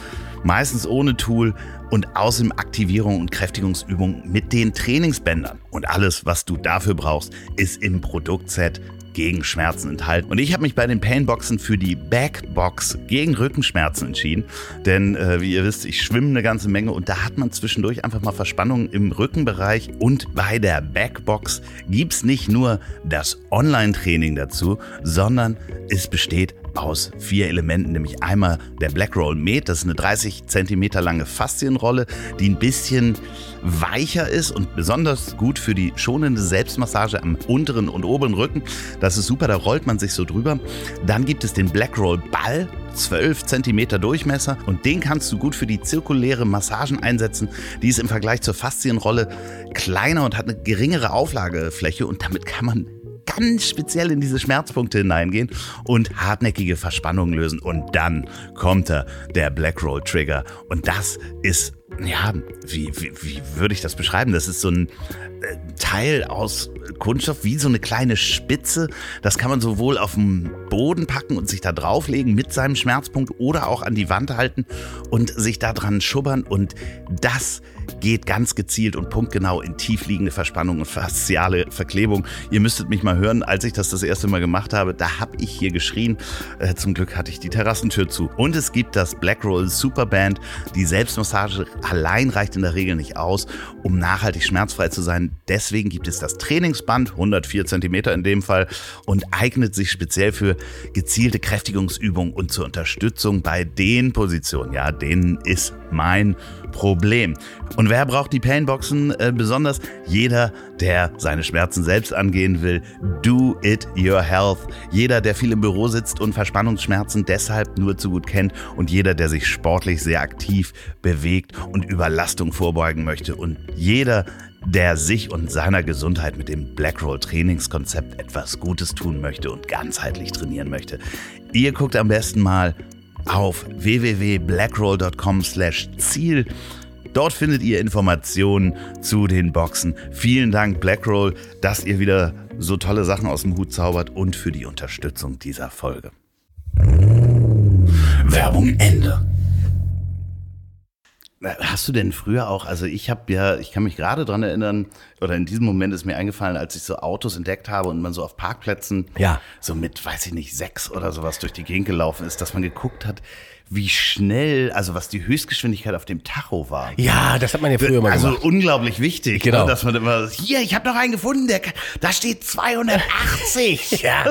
meistens ohne Tool und außerdem Aktivierung und Kräftigungsübungen mit den Trainingsbändern. Und alles, was du dafür brauchst, ist im Produktset gegen Schmerzen enthalten. Und ich habe mich bei den Painboxen für die Backbox gegen Rückenschmerzen entschieden. Denn äh, wie ihr wisst, ich schwimme eine ganze Menge und da hat man zwischendurch einfach mal Verspannungen im Rückenbereich. Und bei der Backbox gibt's nicht nur das Online-Training dazu, sondern es besteht aus vier Elementen, nämlich einmal der Black Roll Med, das ist eine 30 Zentimeter lange Faszienrolle, die ein bisschen weicher ist und besonders gut für die schonende Selbstmassage am unteren und oberen Rücken. Das ist super, da rollt man sich so drüber. Dann gibt es den Black Roll Ball, 12 Zentimeter Durchmesser und den kannst du gut für die zirkuläre Massagen einsetzen. Die ist im Vergleich zur Faszienrolle kleiner und hat eine geringere Auflagefläche und damit kann man ganz speziell in diese Schmerzpunkte hineingehen und hartnäckige Verspannungen lösen. Und dann kommt da der Black Roll Trigger. Und das ist, ja, wie, wie, wie würde ich das beschreiben? Das ist so ein äh, Teil aus Kunststoff, wie so eine kleine Spitze. Das kann man sowohl auf den Boden packen und sich da drauflegen mit seinem Schmerzpunkt oder auch an die Wand halten und sich da dran schubbern. Und das geht ganz gezielt und punktgenau in tiefliegende Verspannung und fasziale Verklebung. Ihr müsstet mich mal hören, als ich das das erste Mal gemacht habe, da habe ich hier geschrien. Äh, zum Glück hatte ich die Terrassentür zu. Und es gibt das Black Roll Superband. Die Selbstmassage allein reicht in der Regel nicht aus, um nachhaltig schmerzfrei zu sein. Deswegen gibt es das Trainingsband, 104 Zentimeter in dem Fall, und eignet sich speziell für gezielte Kräftigungsübungen und zur Unterstützung bei den Positionen. Ja, denen ist mein Problem. Und wer braucht die Painboxen äh, besonders? Jeder, der seine Schmerzen selbst angehen will. Do it your health. Jeder, der viel im Büro sitzt und Verspannungsschmerzen deshalb nur zu gut kennt. Und jeder, der sich sportlich sehr aktiv bewegt und Überlastung vorbeugen möchte. Und jeder, der sich und seiner Gesundheit mit dem Blackroll Trainingskonzept etwas Gutes tun möchte und ganzheitlich trainieren möchte. Ihr guckt am besten mal auf www.blackroll.com/ziel. Dort findet ihr Informationen zu den Boxen. Vielen Dank Blackroll, dass ihr wieder so tolle Sachen aus dem Hut zaubert und für die Unterstützung dieser Folge. Werbung Ende. Hast du denn früher auch, also ich habe ja, ich kann mich gerade dran erinnern, oder in diesem Moment ist mir eingefallen, als ich so Autos entdeckt habe und man so auf Parkplätzen Ja. so mit, weiß ich nicht, sechs oder sowas durch die Gegend gelaufen ist, dass man geguckt hat, wie schnell, also was die Höchstgeschwindigkeit auf dem Tacho war. Ja, das hat man ja früher mal also gemacht. unglaublich wichtig, Genau. ne, dass man immer, hier, ich habe noch einen gefunden, der, da steht 280. Ja,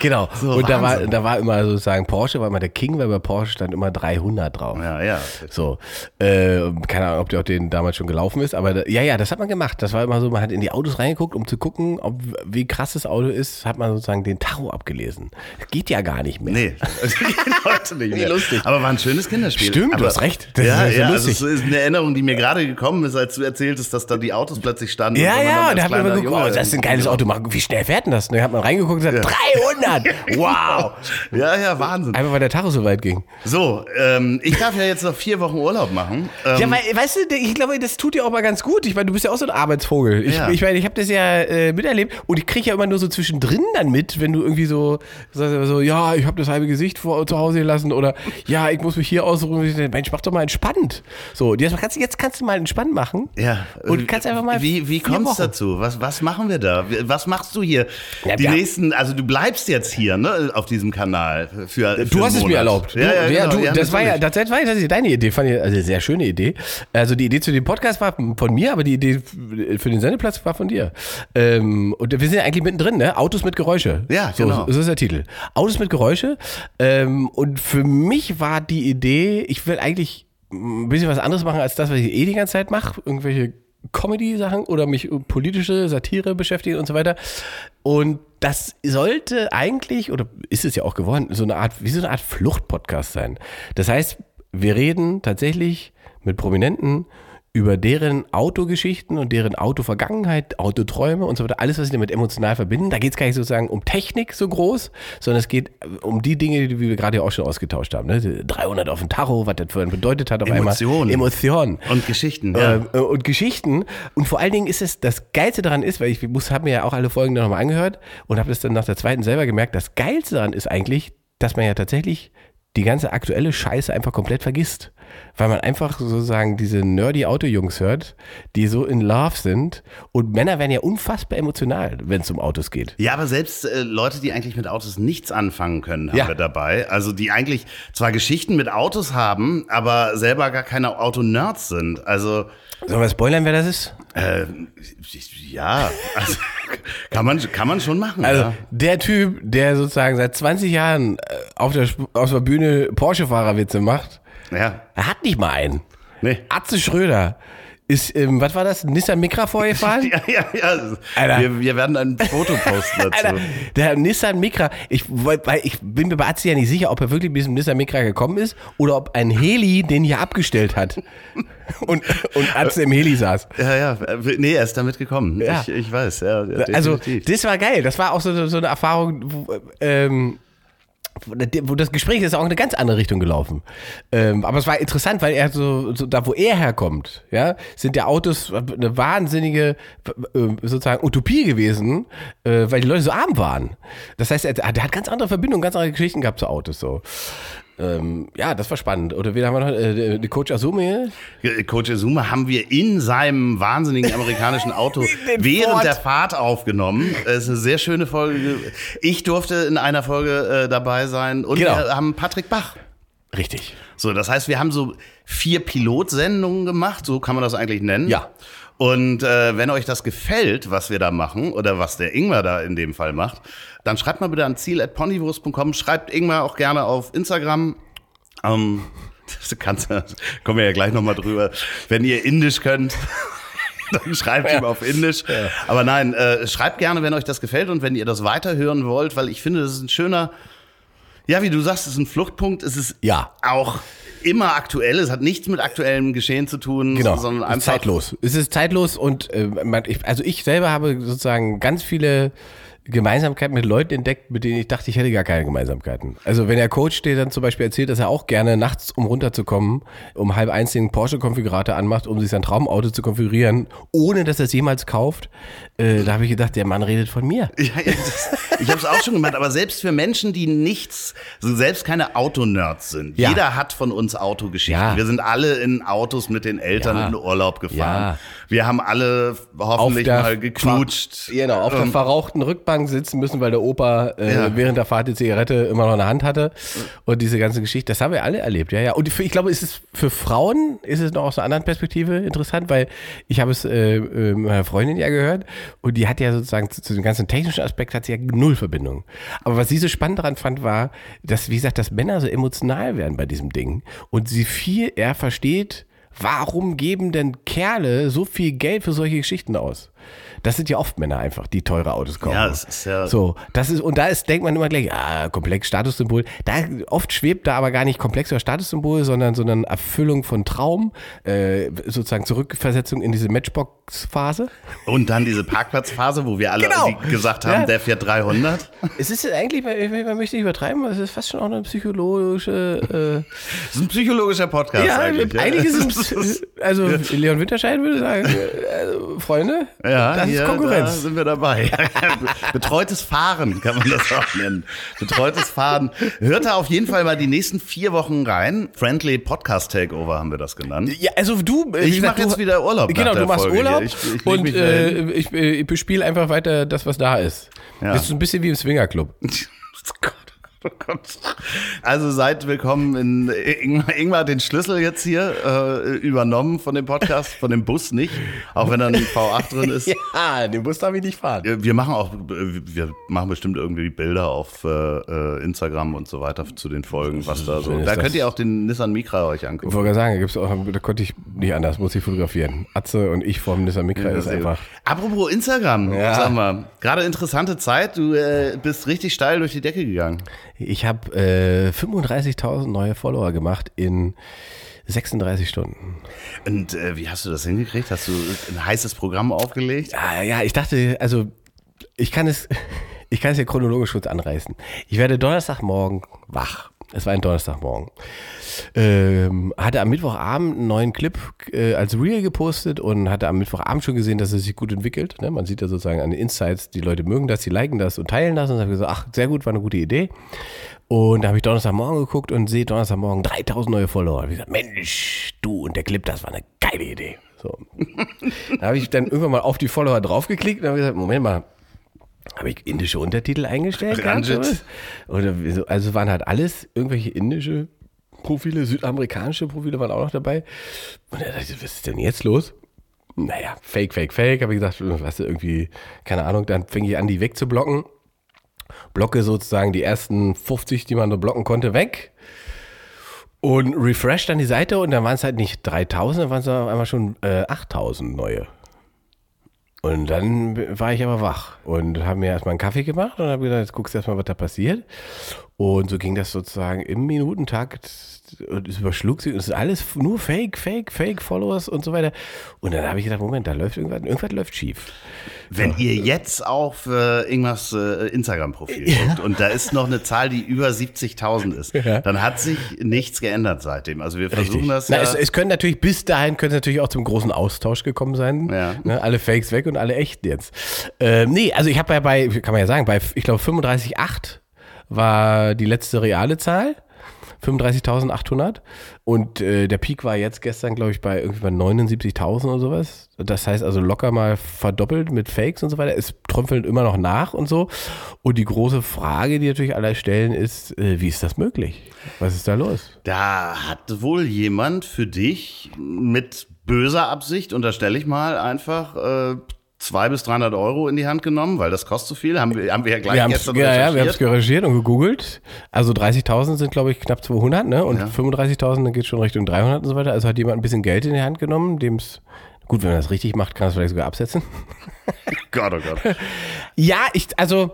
genau. So, und da war, da war immer sozusagen Porsche, war immer der King, weil bei Porsche stand immer 300 drauf. Ja, ja. So, äh, keine Ahnung, ob der auch den damals schon gelaufen ist, aber da, ja, ja, das hat man gemacht. Das war immer so, man hat in die Autos reingeguckt, um zu gucken, ob, wie krass das Auto ist, hat man sozusagen den Tacho abgelesen. Das geht ja gar nicht mehr. Nee, das geht heute nicht mehr. lustig. Aber war ein schönes Kinderspiel. Stimmt, du Aber, hast recht. Das ja, ist ja ja, so also es ist eine Erinnerung, die mir gerade gekommen ist, als du erzähltest, dass da die Autos plötzlich standen. Ja, ja, da hat man immer geguckt, oh, das ist ein geiles Auto. Wie schnell fährt denn das? Da hat man reingeguckt und gesagt, 300! Wow! Ja, ja, Wahnsinn. Einfach weil der Tacho so weit ging. So, ähm, ich darf ja jetzt noch vier Wochen Urlaub machen. Ähm, Ja, weil, weißt du, ich glaube, das tut dir auch mal ganz gut. Ich meine, du bist ja auch so ein Arbeitsvogel. Ich, Ja. ich meine, ich habe das ja äh, miterlebt und ich kriege ja immer nur so zwischendrin dann mit, wenn du irgendwie so, so, so ja, ich habe das halbe Gesicht vor, zu Hause gelassen oder ja, ich muss mich hier ausruhen. Mensch, mach doch mal entspannt. So, jetzt kannst, du- jetzt kannst du mal entspannt machen. ja. Und kannst einfach mal Wie, wie kommt's Wochen. dazu? Was, was machen wir da? Was machst du hier? Ja, die nächsten, also du bleibst jetzt hier, ne, auf diesem Kanal. Für, für Du hast es mir erlaubt. Du, Ja, ja, genau, du, ja, das, war ja, das war ja tatsächlich deine Idee. Fand ich, also sehr schöne Idee. Also die Idee zu dem Podcast war von mir, aber die Idee für den Sendeplatz war von dir. Ähm, und wir sind ja eigentlich mittendrin, ne? Autos mit Geräusche. Ja, so, genau. So ist der Titel. Autos mit Geräusche. Ähm, und für mich war die Idee, ich will eigentlich ein bisschen was anderes machen als das, was ich eh die ganze Zeit mache. Irgendwelche Comedy-Sachen oder mich politische Satire beschäftigen und so weiter. Und das sollte eigentlich, oder ist es ja auch geworden, so eine Art, wie so eine Art Fluchtpodcast sein. Das heißt, wir reden tatsächlich mit Prominenten über deren Autogeschichten und deren Autovergangenheit, Autoträume und so weiter, alles, was sie damit emotional verbinden. Da geht es gar nicht sozusagen um Technik so groß, sondern es geht um die Dinge, die wir gerade ja auch schon ausgetauscht haben. Ne? 300 auf dem Tacho, was das für ein bedeutet hat auf Emotionen. einmal. Emotionen. Und Geschichten, ja. Äh, und Geschichten. Und vor allen Dingen ist es, das Geilste daran ist, weil ich muss, habe mir ja auch alle Folgen nochmal angehört und habe das dann nach der zweiten selber gemerkt, das Geilste daran ist eigentlich, dass man ja tatsächlich die ganze aktuelle Scheiße einfach komplett vergisst. Weil man einfach sozusagen diese nerdy Autojungs hört, die so in Love sind. Und Männer werden ja unfassbar emotional, wenn es um Autos geht. Ja, aber selbst äh, Leute, die eigentlich mit Autos nichts anfangen können, haben Ja. wir dabei. Also die eigentlich zwar Geschichten mit Autos haben, aber selber gar keine Autonerds sind. Also Sollen wir spoilern, wer das ist? äh, ja, also, kann man kann man schon machen. Also ja. der Typ, der sozusagen seit 20 Jahren äh, auf der, auf der Bühne Porsche-Fahrerwitze macht, ja, er hat nicht mal einen. nee. Atze Schröder ist, ähm, was war das, Nissan Micra vorgefahren? Ja, ja, ja. Alter. Wir, wir werden ein Foto posten dazu. Alter, der Nissan Micra, ich, weil ich bin mir bei Atze ja nicht sicher, ob er wirklich mit diesem Nissan Micra gekommen ist oder ob ein Heli den hier abgestellt hat und, und Atze im Heli saß. Ja, ja, nee, er ist damit gekommen. Ja. Ich, ich weiß, ja. Also, das war geil. Das war auch so, so eine Erfahrung, wo, ähm, das Gespräch ist auch in eine ganz andere Richtung gelaufen. Ähm, aber es war interessant, weil er so, so da, wo er herkommt, ja, sind ja Autos eine wahnsinnige äh, sozusagen Utopie gewesen, äh, weil die Leute so arm waren. Das heißt, er, der hat ganz andere Verbindungen, ganz andere Geschichten gehabt zu Autos. So. Ähm, ja, das war spannend. Oder wen haben wir noch? Äh, die Coach Azumi. Coach Azuma haben wir in seinem wahnsinnigen amerikanischen Auto während Ford. der Fahrt aufgenommen. Es ist eine sehr schöne Folge. Ich durfte in einer Folge äh, dabei sein und Genau. wir haben Patrick Bach. Richtig. So, das heißt, wir haben so vier Pilotsendungen gemacht, so kann man das eigentlich nennen. Ja. Und äh, wenn euch das gefällt, was wir da machen oder was der Ingmar da in dem Fall macht, dann schreibt mal bitte an ziel.ponywurst.com, schreibt Ingmar auch gerne auf Instagram. Ähm, das kannst, kommen wir ja gleich nochmal drüber. Wenn ihr Indisch könnt, dann schreibt ihm auf Indisch. Aber nein, äh, schreibt gerne, wenn euch das gefällt und wenn ihr das weiterhören wollt, weil ich finde, das ist ein schöner, ja, wie du sagst, es ist ein Fluchtpunkt. Es ist Ja. auch immer aktuell. Es hat nichts mit aktuellem Geschehen zu tun, Genau, sondern ist einfach zeitlos. Es ist zeitlos und äh, man, ich, also ich selber habe sozusagen ganz viele Gemeinsamkeiten mit Leuten entdeckt, mit denen ich dachte, ich hätte gar keine Gemeinsamkeiten. Also wenn der Coach dir dann zum Beispiel erzählt, dass er auch gerne nachts, um runterzukommen, um halb eins den Porsche-Konfigurator anmacht, um sich sein Traumauto zu konfigurieren, ohne dass er es jemals kauft, äh, da habe ich gedacht, der Mann redet von mir. Ja, ja, das, ich habe es auch schon gemacht, aber selbst für Menschen, die nichts, also selbst keine Autonerds sind. Ja. Jeder hat von uns Autogeschichten. Wir sind alle in Autos mit den Eltern in Urlaub gefahren. Wir haben alle hoffentlich der mal geknutscht. Genau, auf der Ähm, verrauchten Rückbank sitzen müssen, weil der Opa äh, während der Fahrt die Zigarette immer noch in der Hand hatte. Und diese ganze Geschichte, das haben wir alle erlebt, ja, ja. Und für, ich glaube, es ist für Frauen ist es noch aus einer anderen Perspektive interessant, weil ich habe es äh, äh, meiner Freundin ja gehört und die hat ja sozusagen zu, zu dem ganzen technischen Aspekt hat sie ja null Verbindung. Aber was sie so spannend daran fand, war, dass, wie gesagt, dass Männer so emotional werden bei diesem Ding und sie viel eher versteht, Warum geben denn Kerle so viel Geld für solche Geschichten aus? Das sind ja oft Männer einfach, die teure Autos kaufen. Ja, es ist ja- So, das ist, und da ist, denkt man immer gleich, ah, komplex Statussymbol. Da, oft schwebt da aber gar nicht komplex oder Statussymbol, sondern, sondern Erfüllung von Traum, äh, sozusagen Zurückversetzung in diese Matchbox-Phase. Und dann diese Parkplatzphase, wo wir alle Genau. gesagt haben, Ja. der fährt 300. Es ist eigentlich, man möchte nicht übertreiben, es ist fast schon auch eine psychologische, Das ist ein psychologischer Podcast äh, ja, eigentlich. eigentlich, ja. ist es, also Leon Winterscheid würde sagen, äh, Freunde, Ja, das hier, ist Da Konkurrenz. sind wir dabei. Betreutes Fahren kann man das auch nennen. Betreutes Fahren. Hört da auf jeden Fall mal die nächsten vier Wochen rein. Friendly Podcast Takeover haben wir das genannt. Ja, also du. äh, Ich gesagt, mach jetzt wieder Urlaub Genau, du machst Folge Urlaub. Ich- ich leg und da äh, ich, äh, ich bespiele einfach weiter das, was da ist. Ja. Bist du ein bisschen wie im Swingerclub. Oh Gott. Also seid willkommen in Ingmar, Ingmar hat den Schlüssel jetzt hier äh, übernommen von dem Podcast, von dem Bus nicht, auch wenn da ein V8 drin ist. Ja, den Bus darf ich nicht fahren. Wir machen auch, wir machen bestimmt irgendwie Bilder auf äh, äh, Instagram und so weiter zu den Folgen, was da so. Da könnt ihr auch den Nissan Micra euch Ich angucken. wollte gerade sagen, da, gibt's auch, da konnte ich nicht anders, muss ich fotografieren. Atze und ich vom Nissan Micra ist einfach. Apropos Instagram, Ja. sag mal, gerade interessante Zeit, du äh, bist richtig steil durch die Decke gegangen. Ich habe äh, 35.000 neue Follower gemacht in 36 Stunden. Und äh, wie hast du das hingekriegt? Hast du ein heißes Programm aufgelegt? Ah, ja, ich dachte, also ich kann es, ich kann es ja chronologisch kurz anreißen. Ich werde Donnerstagmorgen wach. Es war ein Donnerstagmorgen. Ähm, hatte am Mittwochabend einen neuen Clip äh, als Reel gepostet und hatte am Mittwochabend schon gesehen, dass es sich gut entwickelt. Ne? Man sieht ja sozusagen an den Insights, die Leute mögen das, die liken das und teilen das und habe gesagt, ach, sehr gut, war eine gute Idee. Und da habe ich Donnerstagmorgen geguckt und sehe Donnerstagmorgen 3000 neue Follower. Und ich gesagt, Mensch, du und der Clip, das war eine geile Idee. So. da habe ich dann irgendwann mal auf die Follower draufgeklickt und habe gesagt, Moment mal, habe ich indische Untertitel eingestellt? Ranjit. oder wieso? also waren halt alles irgendwelche indische Profile, südamerikanische Profile waren auch noch dabei. Und da dachte was ist denn jetzt los? Naja, fake, fake, fake, habe ich gesagt, was irgendwie, keine Ahnung, dann fing ich an, die wegzublocken. Blocke sozusagen die ersten 50, die man so blocken konnte, weg. Und refresh dann die Seite und dann waren es halt nicht 3000, dann waren es auf einmal schon äh, 8000 neue. Und dann war ich aber wach und habe mir erstmal einen Kaffee gemacht und habe gesagt, jetzt guckst du erstmal, was da passiert. Und so ging das sozusagen im Minutentakt und es überschlug sich und es ist alles nur Fake, Fake, Fake Followers und so weiter. Und dann habe ich gedacht, Moment, da läuft irgendwas, irgendwas läuft schief. Wenn ihr jetzt auf äh, Ingmars äh, Instagram-Profil guckt und da ist noch eine Zahl, die über 70.000 ist, Ja. dann hat sich nichts geändert seitdem. Also wir versuchen das Na, ja. es, es können natürlich bis dahin können es natürlich auch zum großen Austausch gekommen sein. Ja. Ne, alle Fakes weg und alle echten jetzt. Ähm, nee, also ich habe ja bei, kann man ja sagen, bei, ich glaube 35,8 war die letzte reale Zahl. 35.800 und äh, der Peak war jetzt gestern, glaube ich, bei irgendwie bei 79.000 oder sowas. Das heißt also locker mal verdoppelt mit Fakes und so weiter. Es tröpfelt immer noch nach und so. Und die große Frage, die natürlich alle stellen, ist, äh, wie ist das möglich? Was ist da los? Da hat wohl jemand für dich mit böser Absicht, unterstelle ich mal, einfach äh, 200 bis 300 Euro in die Hand genommen, weil das kostet so viel. Haben wir, haben wir ja gleich Wir gestern ja, ja, wir haben es recherchiert. und gegoogelt. Also 30.000 sind, glaube ich, knapp 200, ne? Und Ja. 35.000, dann geht schon Richtung 300 und so weiter. Also hat jemand ein bisschen Geld in die Hand genommen, dem es, gut, wenn man das richtig macht, kann er es vielleicht sogar absetzen. Gott, oh Gott. Ja, ich, also,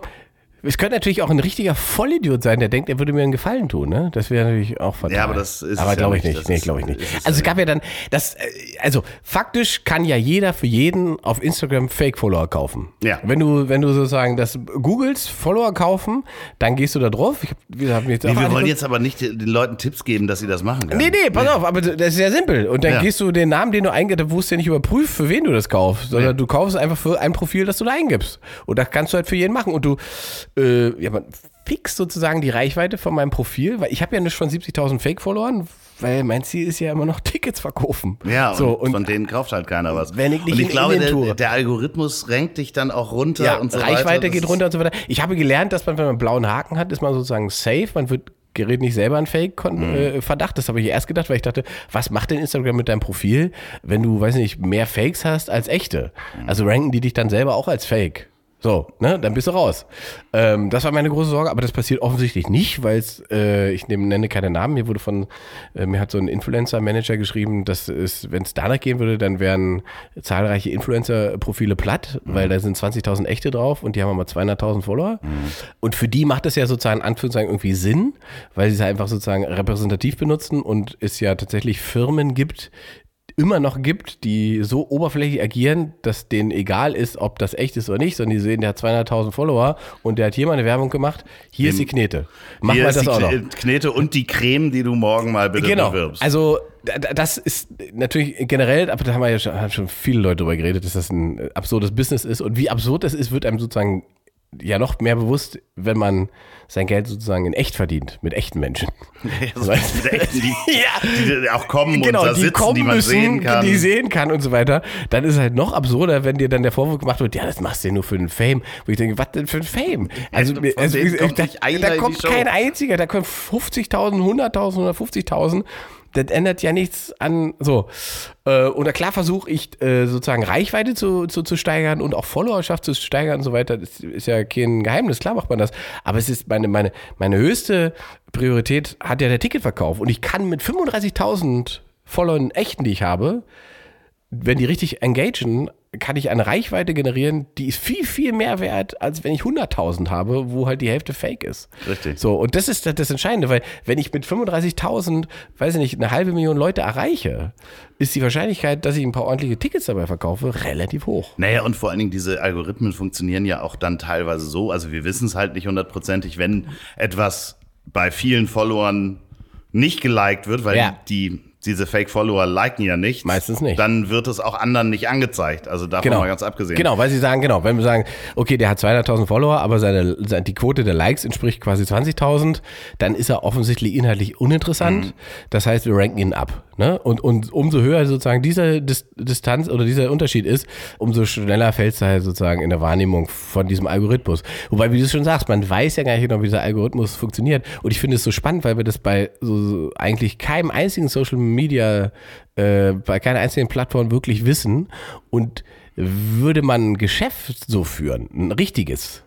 Es könnte natürlich auch ein richtiger Vollidiot sein, der denkt, er würde mir einen Gefallen tun, ne? Das wäre natürlich auch fatal. Ja, aber das ist Aber es ja glaube ich nicht. Nee, glaube ich nicht. Also es gab ja dann das, äh, also faktisch kann ja jeder für jeden auf Instagram Fake-Follower kaufen. Ja. Wenn du, wenn du sozusagen das googelst, Follower kaufen, dann gehst du da drauf. Ich hab, wir haben jetzt Nee, wir wollen jetzt aber nicht den Leuten Tipps geben, dass sie das machen können. Nee, nee, pass auf, aber das ist ja simpel. Und dann Ja. gehst du den Namen, den du eingibst, du ja nicht überprüft, für wen du das kaufst, sondern Nee. du kaufst einfach für ein Profil, das du da eingibst. Und das kannst du halt für jeden machen. Und du, äh, ja, man fix sozusagen die Reichweite von meinem Profil, weil ich habe ja nicht schon 70.000 Fake-Followern, weil mein Ziel ist ja immer noch Tickets verkaufen. Ja, so, und, und von denen kauft halt keiner was. Wenn ich nicht und ich in glaube, der, der Algorithmus renkt dich dann auch runter ja, und so Reichweite weiter. Geht runter und so weiter. Ich habe gelernt, dass man, wenn man einen blauen Haken hat, ist man sozusagen safe. Man wird gerät nicht selber einen Mhm. Fake-Verdacht. Das habe ich erst gedacht, weil ich dachte, was macht denn Instagram mit deinem Profil, wenn du, weiß nicht, mehr Fakes hast als echte? Mhm. Also ranken die dich dann selber auch als Fake. So, ne, dann bist du raus. Ähm, das war meine große Sorge, aber das passiert offensichtlich nicht, weil es, äh, ich nehm, nenne keine Namen, mir wurde von, äh, mir hat so ein Influencer-Manager geschrieben, dass es, wenn es danach gehen würde, dann wären zahlreiche Influencer-Profile platt, weil da sind 20.000 echte drauf und die haben aber 200.000 Follower. Und für die macht das ja sozusagen, in Anführungszeichen, irgendwie Sinn, weil sie es einfach sozusagen repräsentativ benutzen und es ja tatsächlich Firmen gibt, immer noch gibt, die so oberflächlich agieren, dass denen egal ist, ob das echt ist oder nicht, sondern die sehen, der hat 200.000 Follower und der hat hier mal eine Werbung gemacht. Hier ist die Knete. Mach Hier mal ist das die auch noch. Kne- Knete und die Creme, die du morgen mal bitte Genau. bewirbst. Also da- da- das ist natürlich generell, aber da haben wir ja schon, haben schon viele Leute drüber geredet, dass das ein absurdes Business ist und wie absurd das ist, wird einem sozusagen ja noch mehr bewusst, wenn man sein Geld sozusagen in echt verdient, mit echten Menschen. Also mit echten, die, Ja. die auch kommen genau, und da die sitzen, kommen die man müssen, sehen kann. die sehen kann und so weiter, dann ist es halt noch absurder, wenn dir dann der Vorwurf gemacht wird, ja, das machst du ja nur für den Fame. Wo ich denke, was denn für ein Fame? Also, also denen kommt da, da kommt kein einziger, da kommen 50.000, 100.000, 150.000. Das ändert ja nichts an so. Äh, und klar versuche ich äh, sozusagen Reichweite zu, zu, zu steigern und auch Followerschaft zu steigern und so weiter. Das ist ja kein Geheimnis, klar macht man das. Aber es ist meine, meine, meine höchste Priorität hat ja der Ticketverkauf. Und ich kann mit 35.000 Followern echten, die ich habe, wenn die richtig engagen, kann ich eine Reichweite generieren, die ist viel, viel mehr wert, als wenn ich 100.000 habe, wo halt die Hälfte fake ist. Richtig. So, und das ist das- Entscheidende, weil wenn ich mit 35.000, weiß ich nicht, eine halbe Million Leute erreiche, ist die Wahrscheinlichkeit, dass ich ein paar ordentliche Tickets dabei verkaufe, relativ hoch. Naja, und vor allen Dingen diese Algorithmen funktionieren ja auch dann teilweise so, also wir wissen es halt nicht hundertprozentig, wenn etwas bei vielen Followern nicht geliked wird, weil Ja. die diese Fake-Follower liken ja nicht. Meistens nicht. Dann wird es auch anderen nicht angezeigt. Also davon mal ganz abgesehen. Genau, weil sie sagen, genau, wenn wir sagen, okay, der hat 200.000 Follower, aber seine, seine, die Quote der Likes entspricht quasi 20.000, dann ist er offensichtlich inhaltlich uninteressant. Mhm. Das heißt, wir ranken ihn ab. Ne? Und, und umso höher sozusagen diese Dis Distanz oder dieser Unterschied ist, umso schneller fällst du halt sozusagen in der Wahrnehmung von diesem Algorithmus. Wobei, wie du schon sagst, man weiß ja gar nicht genau, wie dieser Algorithmus funktioniert. Und ich finde es so spannend, weil wir das bei so, so eigentlich keinem einzigen Social Media, äh, bei keiner einzigen Plattform wirklich wissen. Und würde man ein Geschäft so führen, ein richtiges,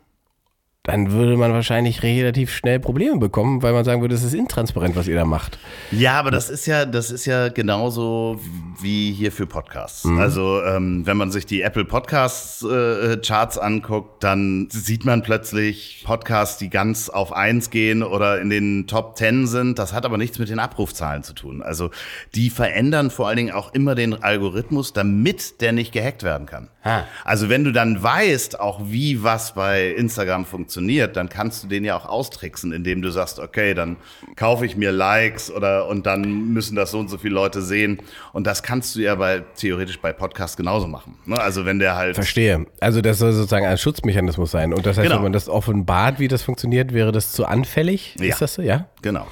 dann würde man wahrscheinlich relativ schnell Probleme bekommen, weil man sagen würde, das ist intransparent, was ihr da macht. Ja, aber das ist ja, das ist ja genauso wie hier für Podcasts. Mhm. Also ähm, wenn man sich die Apple Podcasts äh, Charts anguckt, dann sieht man plötzlich Podcasts, die ganz auf eins gehen oder in den Top Ten sind. Das hat aber nichts mit den Abrufzahlen zu tun. Also die verändern vor allen Dingen auch immer den Algorithmus, damit der nicht gehackt werden kann. Ah. Also wenn du dann weißt, auch wie was bei Instagram funktioniert, dann kannst du den ja auch austricksen, indem du sagst, okay, dann kaufe ich mir Likes oder und dann müssen das so und so viele Leute sehen. Und das kannst du ja bei theoretisch bei Podcasts genauso machen. Ne? Also wenn der halt Verstehe. Also das soll sozusagen ein Schutzmechanismus sein. Und das heißt, Genau. wenn man das offenbart, wie das funktioniert, wäre das zu anfällig? Ja. Ist das so? Ja? Genau.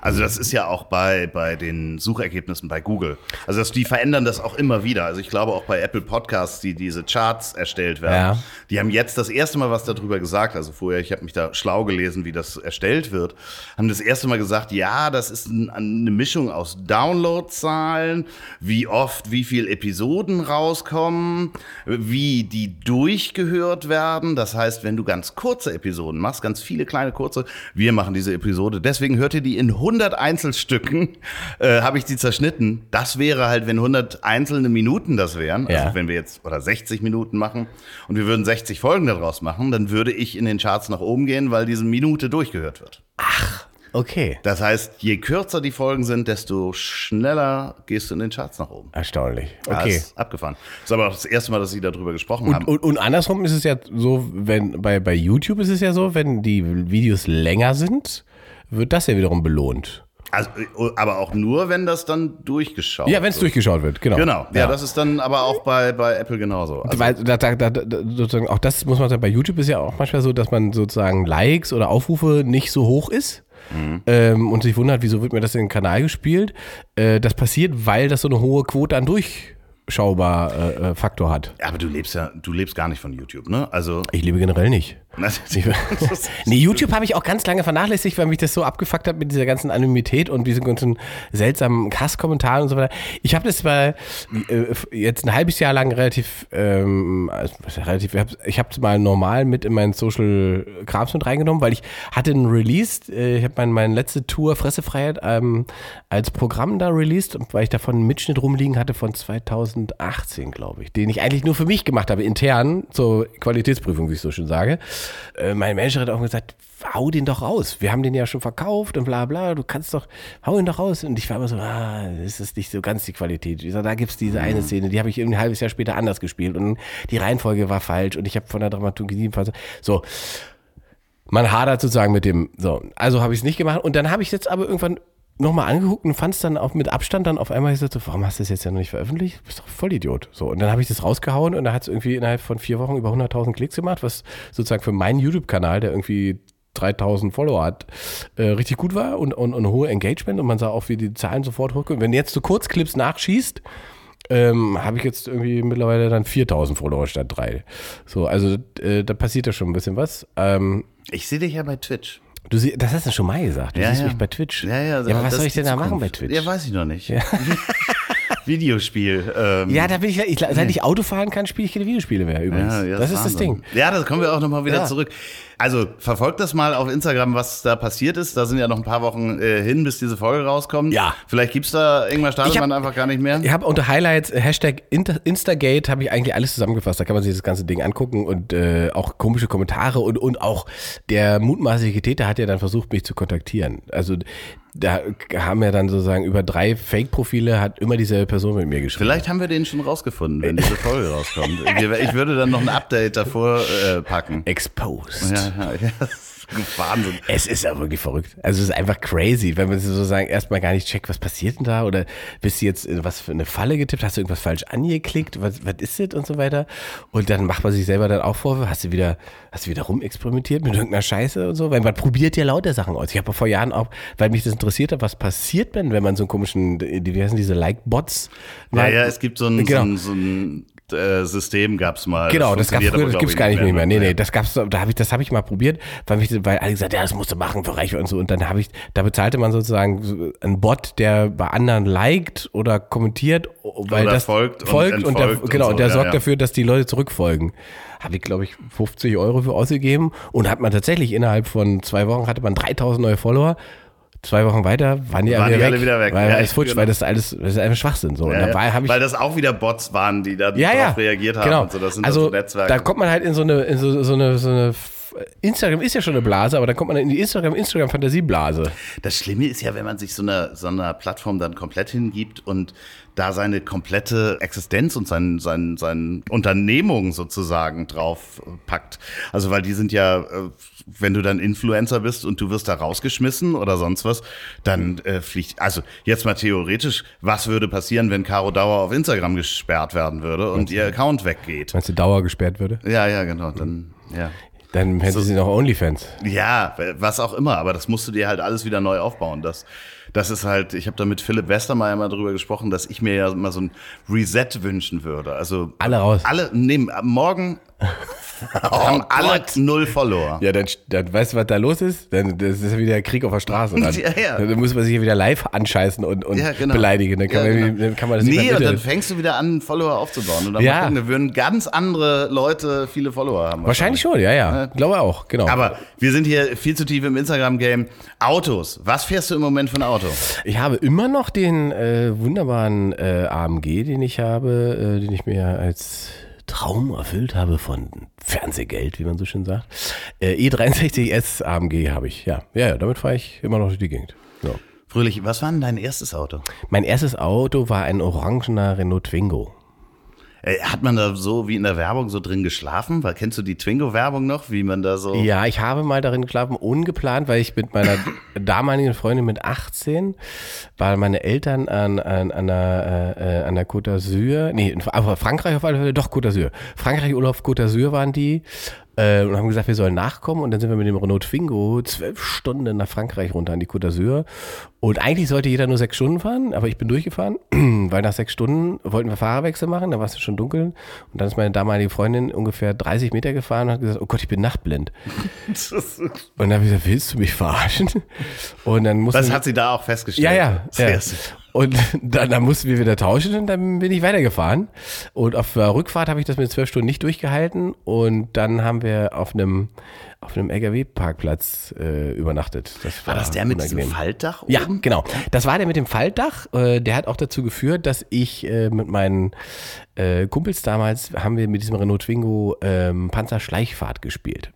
Also das ist ja auch bei, bei den Suchergebnissen bei Google. Also das, die verändern das auch immer wieder. Also ich glaube auch bei Apple Podcasts, die diese Charts erstellt werden, Ja. die haben jetzt das erste Mal was darüber gesagt. Also vorher, ich habe mich da schlau gelesen, wie das erstellt wird, haben das erste Mal gesagt, ja, das ist ein, eine Mischung aus Downloadzahlen, wie oft, wie viel Episoden rauskommen, wie die durchgehört werden. Das heißt, wenn du ganz kurze Episoden machst, ganz viele kleine kurze, wir machen diese Episode, deswegen hört ihr die in 100 Einzelstücken äh, habe ich die zerschnitten. Das wäre halt, wenn 100 einzelne Minuten das wären, also Ja. wenn wir jetzt oder 60 Minuten machen und wir würden 60 Folgen daraus machen, dann würde ich in den Charts nach oben gehen, weil diese Minute durchgehört wird. Okay. Das heißt, je kürzer die Folgen sind, desto schneller gehst du in den Charts nach oben. Erstaunlich. Ja, Okay. ist abgefahren. Das ist aber auch das erste Mal, dass Sie darüber gesprochen Und, haben. und, und andersrum ist es ja so, wenn bei, bei YouTube ist es ja so, wenn die Videos länger sind, wird das ja wiederum belohnt. Also, aber auch nur, wenn das dann durchgeschaut Ja, wenn es wird. durchgeschaut wird, genau. Genau, ja, das ist dann aber auch bei, bei Apple genauso. Also, Weil da, da, da, sozusagen auch das muss man sagen, bei YouTube ist ja auch manchmal so, dass man sozusagen Likes oder Aufrufe nicht so hoch ist. Ähm, und sich wundert, wieso wird mir das in den Kanal gespielt. Äh, das passiert, weil das so eine hohe Quote an durchschaubar äh, äh, Faktor hat. aber du lebst ja, du lebst gar nicht von YouTube, ne? Also, Ich lebe generell nicht. Nee, YouTube habe ich auch ganz lange vernachlässigt, weil mich das so abgefuckt hat mit dieser ganzen Anonymität und diesen ganzen seltsamen Hasskommentaren und so weiter. Ich habe das mal äh, jetzt ein halbes Jahr lang relativ, ähm, also, relativ ich habe es mal normal mit in meinen Social Krams mit reingenommen, weil ich hatte einen Release, äh, ich habe mein, meine letzte Tour Fressefreiheit ähm, als Programm da released, weil ich davon einen Mitschnitt rumliegen hatte von 2018, glaube ich, den ich eigentlich nur für mich gemacht habe, intern zur Qualitätsprüfung, wie ich so schön sage. Äh, mein Manager hat auch gesagt, hau den doch raus. Wir haben den ja schon verkauft und bla bla. Du kannst doch, hau ihn doch raus. Und ich war immer so, ah, das ist nicht so ganz die Qualität. Ich sag, da gibt's diese eine Szene, die habe ich irgendwie ein halbes Jahr später anders gespielt und die Reihenfolge war falsch und ich habe von der Dramaturgie jedenfalls so. Man hadert sozusagen mit dem, so, also habe ich es nicht gemacht und dann habe ich jetzt aber irgendwann nochmal angeguckt und fand es dann auch mit Abstand dann auf einmal gesagt, so, warum hast du das jetzt ja noch nicht veröffentlicht? Du bist doch voll Idiot. So, und dann habe ich das rausgehauen und da hat es irgendwie innerhalb von vier Wochen über 100.000 Klicks gemacht, was sozusagen für meinen YouTube-Kanal, der irgendwie 3000 Follower hat, äh, richtig gut war und, und, und hohe Engagement und man sah auch, wie die Zahlen sofort hochgehen. Wenn du jetzt so Kurzclips nachschießt, ähm, habe ich jetzt irgendwie mittlerweile dann 4000 Follower statt drei. So, also äh, da passiert ja schon ein bisschen was. Ähm, ich sehe dich ja bei Twitch. Du das hast du schon mal gesagt. Du Ja, siehst ja. mich bei Twitch. Ja, ja, aber was soll ich denn da machen bei. Twitch? Ja, weiß ich noch nicht. Videospiel. Ähm, Ja, da bin ich, ich seit ich Auto fahren kann, spiele ich keine Videospiele mehr übrigens. Ja, ja, das ist das. Ding. Ja, da kommen wir auch nochmal wieder Ja. zurück. Also verfolgt das mal auf Instagram, was da passiert ist. Da sind ja noch ein paar Wochen äh, hin, bis diese Folge rauskommt. Ja. Vielleicht gibt's da Ingmar Stadelmann Ich einfach gar nicht mehr. Ich habe unter Highlights äh, Hashtag Instagate habe ich eigentlich alles zusammengefasst. Da kann man sich das ganze Ding angucken und äh, auch komische Kommentare und, und auch der mutmaßliche Täter hat ja dann versucht, mich zu kontaktieren. Also da haben ja dann sozusagen über drei Fake-Profile hat immer dieselbe Person mit mir geschrieben. Vielleicht haben wir den schon rausgefunden, wenn diese Folge rauskommt. Ich würde dann noch ein Update davor äh, packen. Exposed. Ja, ja, ja. Wahnsinn. Es ist ja wirklich verrückt. Also es ist einfach crazy, wenn man sozusagen erstmal gar nicht checkt, was passiert denn da oder bist du jetzt in was für eine Falle getippt, hast du irgendwas falsch angeklickt, was, was ist das und so weiter. Und dann macht man sich selber dann auch Vorwürfe, hast du wieder, hast du wieder rumexperimentiert mit irgendeiner Scheiße und so, weil man probiert ja lauter Sachen aus. Ich habe vor Jahren auch, weil mich das interessiert hat, was passiert denn, wenn man so einen komischen, wie heißen diese Like-Bots? Ja, ja, es gibt so ein, Genau. so ein, so ein äh, System gab's mal. Genau, das, gab funktioniert früher, das gibt's ich, gar nicht mehr. ne? Nee, nee, das gab's, da habe ich, das habe ich mal probiert, weil mich, weil alle gesagt, ja, das musst du machen für Reichweite und so. Und dann habe ich, da bezahlte man sozusagen so einen Bot, der bei anderen liked oder kommentiert, weil Oder das folgt und folgt und, der, und genau, so, der ja, sorgt ja. dafür, dass die Leute zurückfolgen. Habe ich, glaube ich, 50 Euro für ausgegeben und hat man tatsächlich innerhalb von zwei Wochen hatte man 3000 neue Follower. Zwei Wochen weiter waren die, Waren alle, die weg, alle wieder weg. Weil Ja, alles futsch, genau. weil das alles, das ist einfach Schwachsinn. So. Ja, da ja, ich, weil das auch wieder Bots waren, die da ja, darauf reagiert haben genau. und so. Das sind also so Netzwerke. da kommt man halt in so eine, in so, so eine, so eine Instagram ist ja schon eine Blase, aber dann kommt man in die Instagram, Instagram Fantasieblase. Das Schlimme ist ja, wenn man sich so einer, so einer Plattform dann komplett hingibt und da seine komplette Existenz und sein, sein, sein Unternehmung sozusagen drauf packt. Also weil die sind ja, äh, wenn du dann Influencer bist und du wirst da rausgeschmissen oder sonst was, dann äh, fliegt, also jetzt mal theoretisch, was würde passieren, wenn Caro Dauer auf Instagram gesperrt werden würde und ihr Account weggeht? Meinst du, Dauer gesperrt würde? Ja, ja, genau, dann, ja. Dann hätten sie noch Onlyfans. Ja, was auch immer, aber das musst du dir halt alles wieder neu aufbauen. Das, das ist halt, ich habe da mit Philipp Westermeier mal drüber gesprochen, dass ich mir ja mal so ein Reset wünschen würde. Also Alle raus. alle nehmen morgen haben alle null Follower. Ja, dann, dann weißt du, was da los ist? Dann das ist wieder Krieg auf der Straße. Dann, Ja, ja. dann muss man sich hier wieder live anscheißen und, und Ja, genau. beleidigen. Dann kann, man, genau. dann kann man das nicht Nee, und dann fängst du wieder an, Follower aufzubauen. Und dann Ja. gucken, da würden ganz andere Leute viele Follower haben. Wahrscheinlich schon, ja, ja. Glaube auch, genau. Aber wir sind hier viel zu tief im Instagram-Game. Autos. Was fährst du im Moment für ein Auto? Ich habe immer noch den äh, wunderbaren äh, AMG, den ich habe, äh, den ich mir als Traum erfüllt habe von Fernsehgeld, wie man so schön sagt. Äh, E63S AMG habe ich, ja. Ja, ja, damit fahre ich immer noch durch die Gegend. So. Fröhlich, was war denn dein erstes Auto? Mein erstes Auto war ein orangener Renault Twingo. Äh, Hat man da so wie in der Werbung so drin geschlafen? Weil, kennst du die Twingo-Werbung noch, wie man da so... Ja, ich habe mal darin geschlafen, ungeplant, weil ich mit meiner damaligen Freundin mit 18, weil meine Eltern an, an, an, der, äh, an der Côte d'Azur, nee, in Frankreich auf alle Fälle, doch Côte d'Azur. Frankreich, Urlaub, Côte d'Azur waren die äh, und haben gesagt, wir sollen nachkommen und dann sind wir mit dem Renault Twingo zwölf Stunden nach Frankreich runter an die Côte d'Azur und eigentlich sollte jeder nur sechs Stunden fahren, aber ich bin durchgefahren, weil nach sechs Stunden wollten wir Fahrerwechsel machen, da war es schon dunkel und dann ist meine damalige Freundin ungefähr 30 Meter gefahren und hat gesagt, oh Gott, ich bin nachtblind. Und dann habe ich gesagt, willst du mich verarschen? Und dann mussten Was hat sie da auch festgestellt? ja, ja. Ja. Und dann, dann mussten wir wieder tauschen und dann bin ich weitergefahren. Und auf der Rückfahrt habe ich das mit zwölf Stunden nicht durchgehalten. Und dann haben wir auf einem, auf einem LKW-Parkplatz äh, übernachtet. Das War das der mit diesem unangenehm. Faltdach oben? Ja, genau. Das war der mit dem Faltdach. Äh, Der hat auch dazu geführt, dass ich äh, mit meinen äh, Kumpels damals haben wir mit diesem Renault Twingo ähm, Panzerschleichfahrt gespielt.